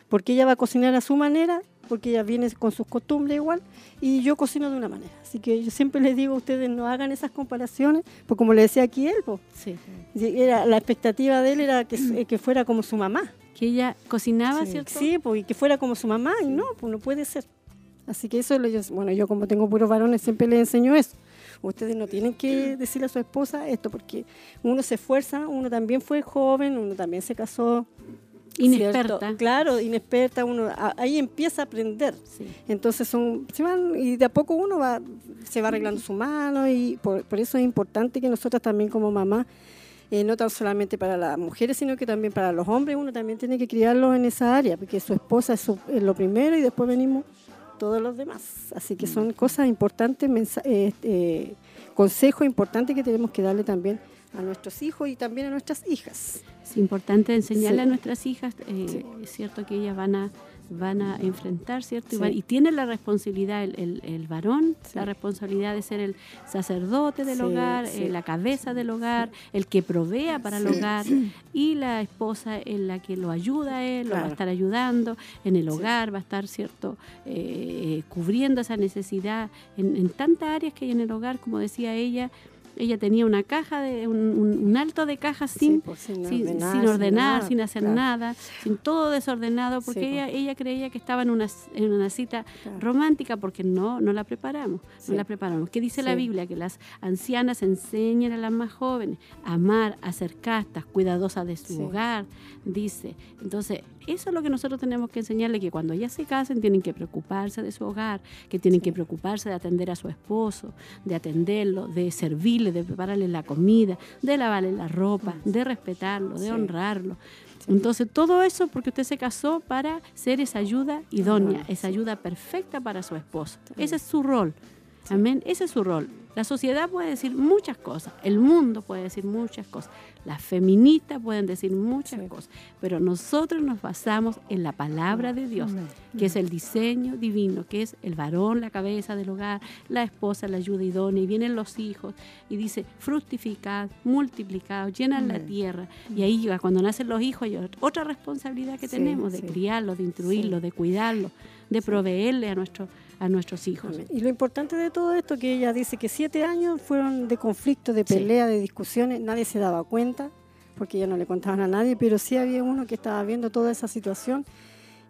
porque ella va a cocinar a su manera, porque ella viene con sus costumbres igual, y yo cocino de una manera. Así que yo siempre les digo a ustedes no hagan esas comparaciones, porque como le decía aquí él, pues, Sí. era, la expectativa de él era que, su- que fuera como su mamá. Que ella cocinaba, Sí, ¿cierto? Sí, pues, y que fuera como su mamá, y no, pues no puede ser. Así que eso, yo, bueno, yo como tengo puros varones siempre les enseño eso. Ustedes no tienen que decirle a su esposa esto, porque uno se esfuerza, uno también fue joven, uno también se casó. Inexperta. ¿cierto? Claro, inexperta, uno ahí empieza a aprender. Sí. Entonces son, se van, y de a poco uno va, se va arreglando su mano y por, por eso es importante que nosotras también como mamá, eh, no tan solamente para las mujeres, sino que también para los hombres, uno también tiene que criarlos en esa área, porque su esposa es, su- es lo primero y después venimos todos los demás. Así que son cosas importantes, eh, eh, consejos importantes que tenemos que darle también a nuestros hijos y también a nuestras hijas. Es importante enseñarle Sí. a nuestras hijas, eh, Sí. es cierto que ellas van a van a enfrentar, ¿cierto? Y, van- y tiene la responsabilidad el, el- el varón, Sí. la responsabilidad de ser el sacerdote del Sí, hogar, eh, la cabeza del hogar, el que provea para el hogar, y la esposa es la que lo ayuda a él, lo va a estar ayudando en el hogar, va a estar, ¿cierto? Eh, cubriendo esa necesidad en, en tantas áreas que hay en el hogar, como decía ella. Ella tenía una caja, de un, un- alto de cajas sin, Sí, pues, sin sin, ordenar, sin ordenar, hacer claro. nada, sin todo desordenado, porque Sí, ella, pues. ella creía que estaba en una, en una cita Claro. romántica porque no, no la preparamos, Sí. no la preparamos. ¿Qué dice la. Biblia? Que las ancianas enseñan a las más jóvenes a amar, a ser castas, cuidadosas de su hogar, dice. Entonces, eso es lo que nosotros tenemos que enseñarle, que cuando ellas se casen tienen que preocuparse de su hogar, que tienen que preocuparse de atender a su esposo, de atenderlo, de servirle, de prepararle la comida, de lavarle la ropa, de respetarlo, de Sí. honrarlo. Entonces, todo eso porque usted se casó para ser esa ayuda idónea, esa ayuda perfecta para su esposo. Ese es su rol. Amén. Ese es su rol. La sociedad puede decir muchas cosas, el mundo puede decir muchas cosas. Las feministas pueden decir muchas cosas, pero nosotros nos basamos en la palabra de Dios, que es el diseño divino, que es el varón, la cabeza del hogar, la esposa, la ayuda idónea, y vienen los hijos, y dice, fructificad, multiplicad, llenan la tierra, y ahí cuando nacen los hijos hay otra responsabilidad que tenemos de criarlos, de instruirlos, de cuidarlos, de proveerle a nuestros a nuestros hijos. Y lo importante de todo esto que ella dice que siete años fueron de conflicto, de pelea, de discusiones, nadie se daba cuenta, porque ya no le contaban a nadie, pero sí había uno que estaba viendo toda esa situación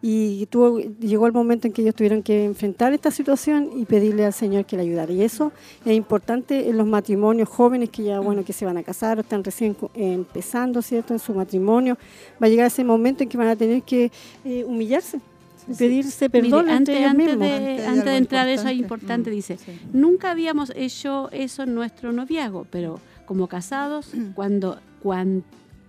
y tuvo, llegó el momento en que ellos tuvieron que enfrentar esta situación y pedirle al Señor que le ayudara. Y eso es importante en los matrimonios jóvenes que ya, bueno, que se van a casar o están recién empezando, ¿cierto?, en su matrimonio. Va a llegar ese momento en que van a tener que eh, humillarse pedirse perdón antes, de, antes de entrar eso es importante, mm, dice, nunca habíamos hecho eso en nuestro noviazgo, pero como casados, mm. cuando, cuando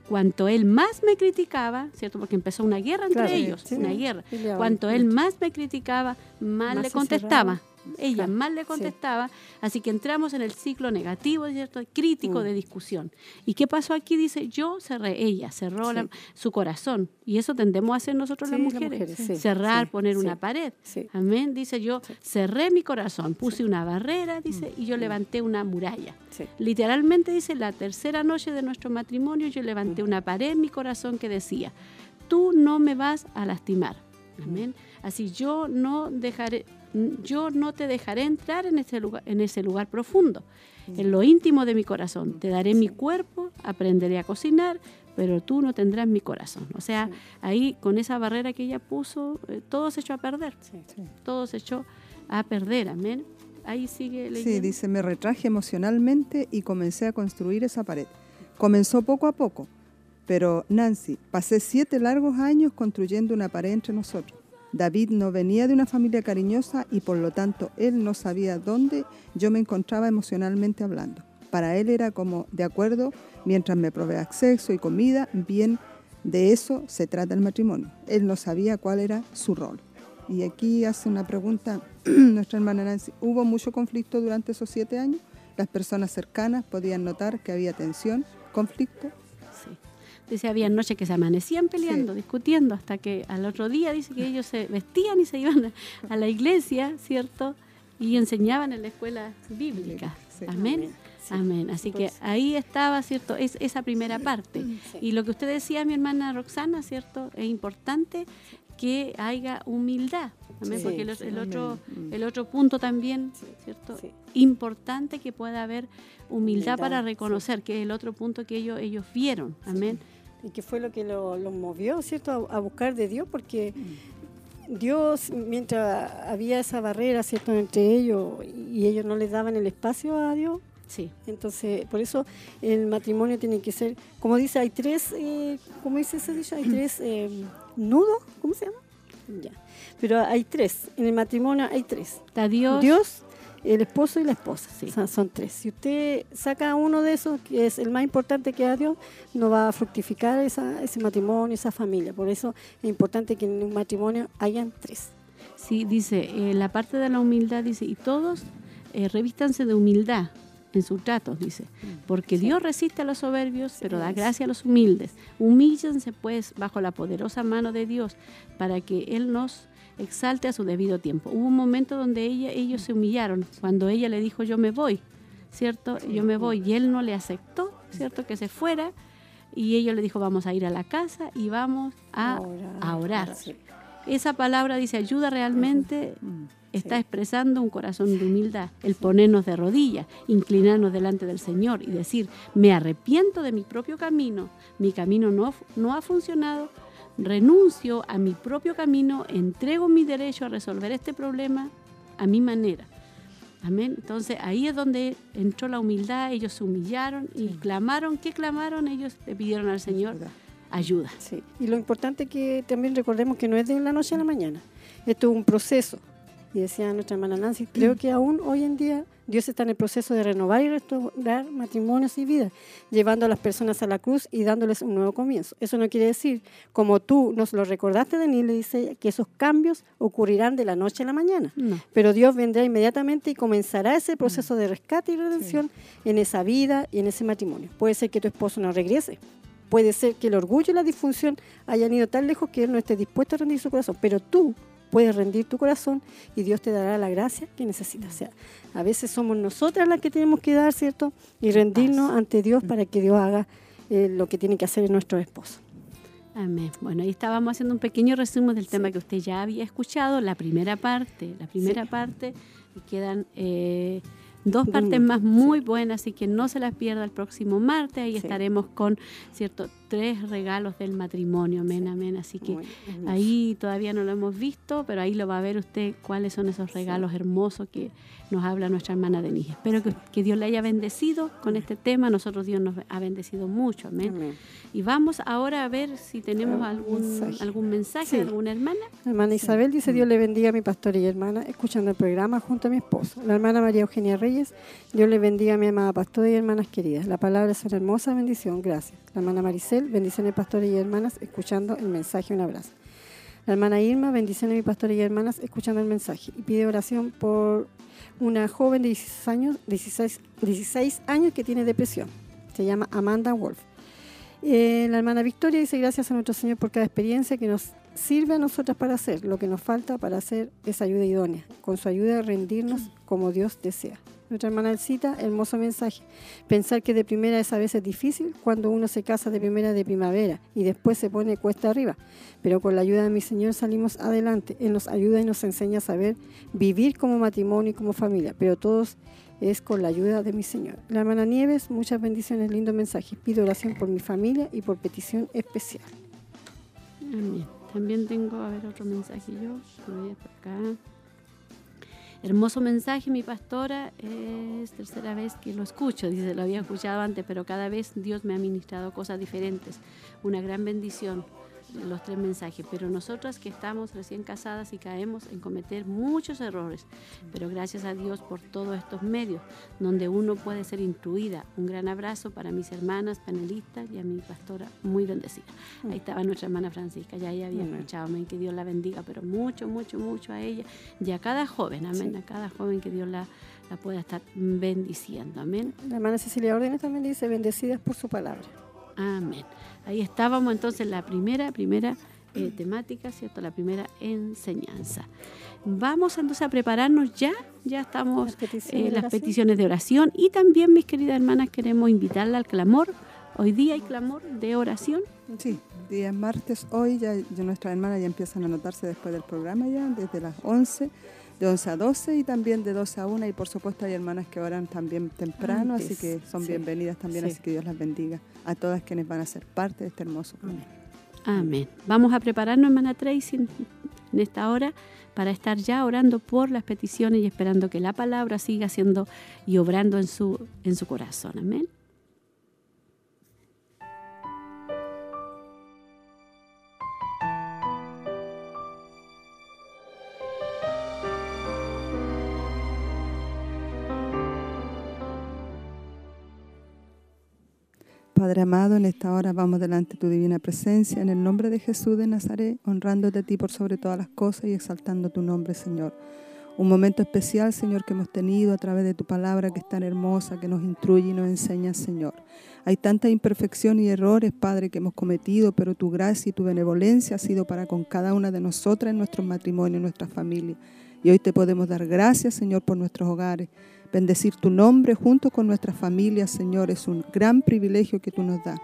cuanto él más me criticaba, ¿cierto? Porque empezó una guerra entre ellos, una guerra. Cuanto él más me criticaba, más, le contestaba ella mal le contestaba, así que entramos en el ciclo negativo, ¿cierto? crítico mm. de discusión. ¿Y qué pasó aquí? Dice, yo cerré, ella cerró su corazón, y eso tendemos a hacer nosotros las mujeres, cerrar, poner una pared. Amén, dice, yo cerré mi corazón, puse una barrera, dice, y yo mm. levanté una muralla. Literalmente dice, la tercera noche de nuestro matrimonio, yo levanté mm. una pared en mi corazón que decía, tú no me vas a lastimar. Amén. Así yo no dejaré, yo no te dejaré entrar en ese lugar, en ese lugar profundo, en lo íntimo de mi corazón. Te daré mi cuerpo, aprenderé a cocinar, pero tú no tendrás mi corazón. O sea, ahí con esa barrera que ella puso, eh, todo se echó a perder. Todo se echó a perder, amén. Ahí sigue leyendo. Sí, dice, me retraje emocionalmente y comencé a construir esa pared. Comenzó poco a poco, pero Nancy, pasé siete largos años construyendo una pared entre nosotros. David no venía de una familia cariñosa y por lo tanto él no sabía dónde yo me encontraba emocionalmente hablando. Para él era como, de acuerdo, mientras me provee acceso y comida, bien, de eso se trata el matrimonio. Él no sabía cuál era su rol. Y aquí hace una pregunta nuestra hermana Nancy. ¿Hubo mucho conflicto durante esos siete años? ¿Las personas cercanas podían notar que había tensión, conflicto? Dice, había noches que se amanecían peleando, discutiendo, hasta que al otro día dice que ellos se vestían y se iban a, la iglesia, ¿cierto? Y enseñaban en la escuela bíblica. Amén. Amén. Así que ahí estaba, ¿cierto? Es esa primera parte. Y lo que usted decía, mi hermana Roxana, ¿cierto? Es importante que haya humildad. Amén. Porque el, otro, el otro punto también, ¿cierto? Importante que pueda haber humildad, para reconocer, que es el otro punto que ellos, ellos vieron. Amén y que fue lo que los lo movió, ¿cierto?, a, buscar de Dios, porque Dios, mientras había esa barrera, ¿cierto?, entre ellos y ellos no les daban el espacio a Dios. Sí. Entonces, por eso el matrimonio tiene que ser, como dice, hay tres, eh, ¿cómo dice ese dicho? Hay tres eh, nudos, ¿cómo se llama? Ya. Pero hay tres, en el matrimonio hay tres. Está Dios, Dios el esposo y la esposa. Sí. son tres. Si usted saca uno de esos, que es el más importante que a Dios, no va a fructificar esa, ese matrimonio, esa familia. Por eso es importante que en un matrimonio hayan tres. Sí, dice, eh, la parte de la humildad dice, y todos eh, revístanse de humildad en sus tratos, dice, porque Dios resiste a los soberbios, pero da gracia a los humildes. Humíllense pues bajo la poderosa mano de Dios para que Él nos exalte a su debido tiempo. Hubo un momento donde ella, ellos se humillaron, cuando ella le dijo yo me voy, ¿cierto? Yo me voy y él no le aceptó, ¿cierto? Que se fuera y ella le dijo vamos a ir a la casa y vamos a, orar. Esa palabra dice ayuda realmente mm, está expresando un corazón de humildad, el ponernos de rodillas, inclinarnos delante del Señor y decir, me arrepiento de mi propio camino, mi camino no, no ha funcionado, renuncio a mi propio camino, entrego mi derecho a resolver este problema a mi manera. Amén. Entonces ahí es donde entró la humildad, ellos se humillaron y clamaron. ¿Qué clamaron? Ellos le pidieron al Señor ayuda. Sí. Y lo importante es que también recordemos que no es de la noche a la mañana. Esto es un proceso. Y decía nuestra hermana Nancy, creo que aún hoy en día Dios está en el proceso de renovar y restaurar matrimonios y vidas, llevando a las personas a la cruz y dándoles un nuevo comienzo. Eso no quiere decir, como tú nos lo recordaste, Denis, le dice que esos cambios ocurrirán de la noche a la mañana. No. Pero Dios vendrá inmediatamente y comenzará ese proceso de rescate y redención en esa vida y en ese matrimonio. Puede ser que tu esposo no regrese. Puede ser que el orgullo y la disfunción hayan ido tan lejos que él no esté dispuesto a rendir su corazón. Pero tú puedes rendir tu corazón y Dios te dará la gracia que necesitas. O sea, a veces somos nosotras las que tenemos que dar, ¿cierto? Y rendirnos ante Dios para que Dios haga eh, lo que tiene que hacer en nuestro esposo. Amén. Bueno, ahí estábamos haciendo un pequeño resumen del tema que usted ya había escuchado, la primera parte, la primera parte, y quedan eh, dos partes más, más muy buenas, así que no se las pierda el próximo martes, ahí Sí. estaremos con, cierto, tres regalos del matrimonio, amén, amén, así que ahí todavía no lo hemos visto, pero ahí lo va a ver usted cuáles son esos regalos hermosos que nos habla nuestra hermana Denise. Espero que, que Dios le haya bendecido con este tema, nosotros Dios nos ha bendecido mucho, amén. Amén. Y vamos ahora a ver si tenemos algún mensaje. algún mensaje Sí. de alguna hermana. Hermana Isabel dice, Dios le bendiga a mi pastora y hermana, escuchando el programa junto a mi esposo. La hermana María Eugenia Reyes, Dios le bendiga a mi amada pastora y hermanas queridas. La palabra es una hermosa bendición, gracias. La hermana Maricel, bendiciones pastores y hermanas, escuchando el mensaje, un abrazo. La hermana Irma, bendiciones mi pastora y hermanas, escuchando el mensaje. Y pide oración por una joven de 16 años, 16, 16 años que tiene depresión. Se llama Amanda Wolf. Eh, la hermana Victoria dice gracias a nuestro Señor por cada experiencia que nos sirve a nosotras para hacer. Lo que nos falta para hacer esa ayuda idónea. Con su ayuda rendirnos como Dios desea. Nuestra hermana Elcita, hermoso mensaje. Pensar que de primera es a veces difícil cuando uno se casa de primera de primavera y después se pone cuesta arriba. Pero con la ayuda de mi Señor salimos adelante. Él nos ayuda y nos enseña a saber vivir como matrimonio y como familia. Pero todos es con la ayuda de mi Señor. La hermana Nieves, muchas bendiciones, lindo mensaje. Pido oración por mi familia y por petición especial. También tengo, a ver, otro mensaje yo. Voy acá. Hermoso mensaje, mi pastora. Es tercera vez que lo escucho. Dice, lo había escuchado antes, pero cada vez Dios me ha ministrado cosas diferentes. Una gran bendición los tres mensajes. Pero nosotras que estamos recién casadas y caemos en cometer muchos errores. Pero gracias a Dios por todos estos medios donde uno puede ser instruida. Un gran abrazo para mis hermanas panelistas y a mi pastora muy bendecida. Ahí estaba nuestra hermana Francisca, ya ella había escuchado, amén, que Dios la bendiga, pero mucho, mucho, mucho a ella y a cada joven, amén, Sí. a cada joven que Dios la, la pueda estar bendiciendo, amén, La hermana Cecilia Órdenes también dice, bendecidas por su palabra. Amén. Ahí estábamos entonces la primera, primera eh, temática, ¿cierto? La primera enseñanza. Vamos entonces a prepararnos ya, ya estamos Las peticiones eh, de las oración. peticiones de oración y también, mis queridas hermanas, queremos invitarla al clamor. Hoy día hay clamor de oración. Sí, día martes hoy, ya, ya nuestras hermanas ya empiezan a anotarse después del programa ya, desde las 11, de 11 a 12 y también de 12 a 1 y por supuesto hay hermanas que oran también temprano, así que son sí. bienvenidas también, Sí. así que Dios las bendiga a todas quienes van a ser parte de este hermoso programa. Amén. Vamos a prepararnos, hermana Tracy, en esta hora para estar ya orando por las peticiones y esperando que la palabra siga siendo y obrando en su, en su corazón. Amén. Padre amado, en esta hora vamos delante de tu divina presencia, en el nombre de Jesús de Nazaret, honrándote a ti por sobre todas las cosas y exaltando tu nombre, Señor. Un momento especial, Señor, que hemos tenido a través de tu palabra que es tan hermosa, que nos instruye y nos enseña, Señor. Hay tanta imperfección y errores, Padre, que hemos cometido, pero tu gracia y tu benevolencia ha sido para con cada una de nosotras en nuestros matrimonios, en nuestra familia. Y hoy te podemos dar gracias, Señor, por nuestros hogares. Bendecir tu nombre junto con nuestras familias, Señor, es un gran privilegio que tú nos das.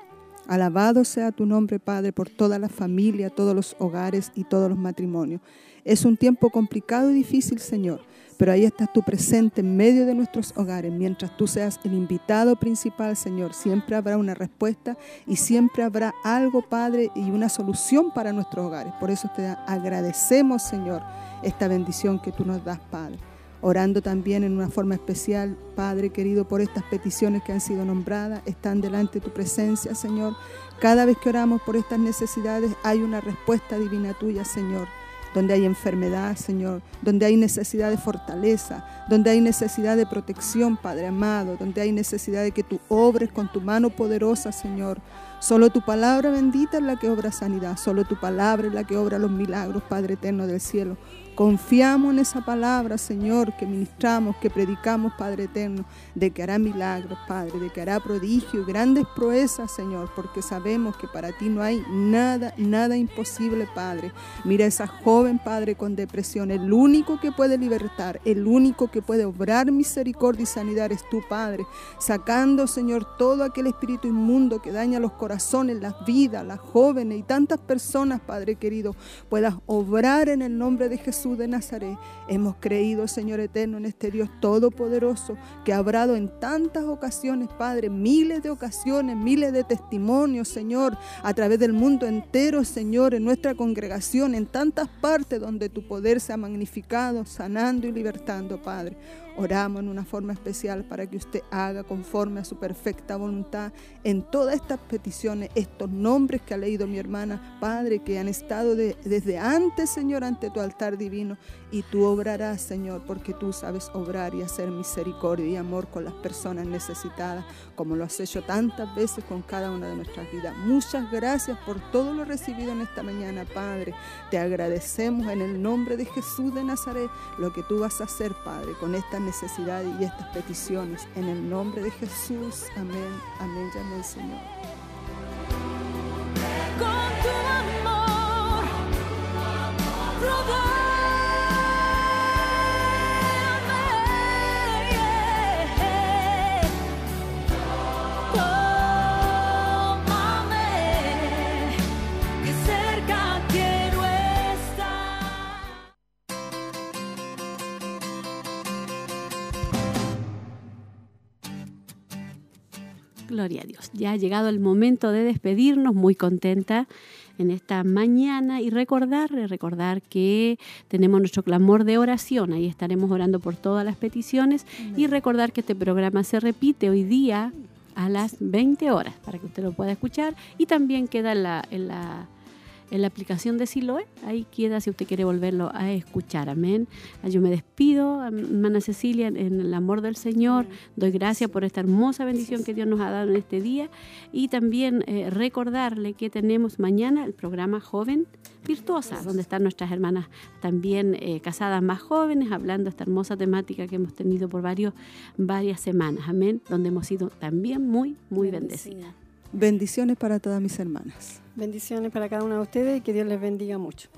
Alabado sea tu nombre, Padre, por toda la familia, todos los hogares y todos los matrimonios. Es un tiempo complicado y difícil, Señor, pero ahí estás tú presente en medio de nuestros hogares. Mientras tú seas el invitado principal, Señor, siempre habrá una respuesta y siempre habrá algo, Padre, y una solución para nuestros hogares. Por eso te agradecemos, Señor, esta bendición que tú nos das, Padre orando también en una forma especial, Padre querido, por estas peticiones que han sido nombradas, están delante de tu presencia, Señor. Cada vez que oramos por estas necesidades hay una respuesta divina tuya, Señor. donde hay enfermedad, Señor, donde hay necesidad de fortaleza, donde hay necesidad de protección, Padre amado, donde hay necesidad de que tú obres con tu mano poderosa, Señor. Solo tu palabra bendita es la que obra sanidad, solo tu palabra es la que obra los milagros, Padre eterno del cielo. Confiamos en esa palabra, Señor, que ministramos, que predicamos, Padre eterno, de que hará milagros, Padre, de que hará prodigio y grandes proezas, Señor, porque sabemos que para ti no hay nada, nada imposible, Padre. Mira a esa joven, Padre, con depresión, el único que puede libertar, el único que puede obrar misericordia y sanidad es tu Padre, sacando, Señor, todo aquel espíritu inmundo que daña los corazones, las vidas, las jóvenes y tantas personas, Padre querido, puedas obrar en el nombre de Jesús de Nazaret. Hemos creído, Señor eterno, en este Dios todopoderoso que ha obrado en tantas ocasiones, Padre, miles de ocasiones, miles de testimonios, Señor, a través del mundo entero, Señor, en nuestra congregación, en tantas partes donde tu poder se ha magnificado, sanando y libertando, Padre. Oramos en una forma especial para que usted haga conforme a su perfecta voluntad en todas estas peticiones, estos nombres que ha leído mi hermana, Padre, que han estado desde antes, Señor, ante tu altar divino. Y tú obrarás, Señor, porque tú sabes obrar y hacer misericordia y amor con las personas necesitadas, como lo has hecho tantas veces con cada una de nuestras vidas. Muchas gracias por todo lo recibido en esta mañana, Padre. Te agradecemos en el nombre de Jesús de Nazaret lo que tú vas a hacer, Padre, con esta necesidades y estas peticiones. En el nombre de Jesús. Amén. Amén. Llame el Señor. Con tu amor, Gloria a Dios. Ya ha llegado el momento de despedirnos, muy contenta en esta mañana y recordar, recordar que tenemos nuestro clamor de oración, ahí estaremos orando por todas las peticiones y recordar que este programa se repite hoy día a las 20 horas para que usted lo pueda escuchar y también queda en la, en la, en la aplicación de Siloe, ahí queda si usted quiere volverlo a escuchar, amén. Ah, Yo me despido, hermana Cecilia, en el amor del Señor, doy gracias por esta hermosa bendición que Dios nos ha dado en este día. Y también eh, recordarle que tenemos mañana el programa Joven Virtuosa, donde están nuestras hermanas también eh, casadas más jóvenes, hablando esta hermosa temática que hemos tenido por varios, varias semanas, amén, donde hemos sido también muy, muy bendecidas. Bendiciones para todas mis hermanas. Bendiciones para cada una de ustedes y que Dios les bendiga mucho.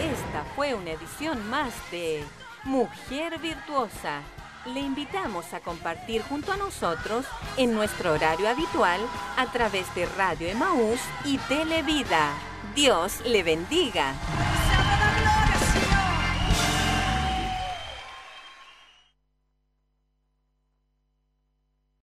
Esta fue una edición más de Mujer Virtuosa. Le invitamos a compartir junto a nosotros en nuestro horario habitual a través de Radio Emaús y Televida. Dios le bendiga.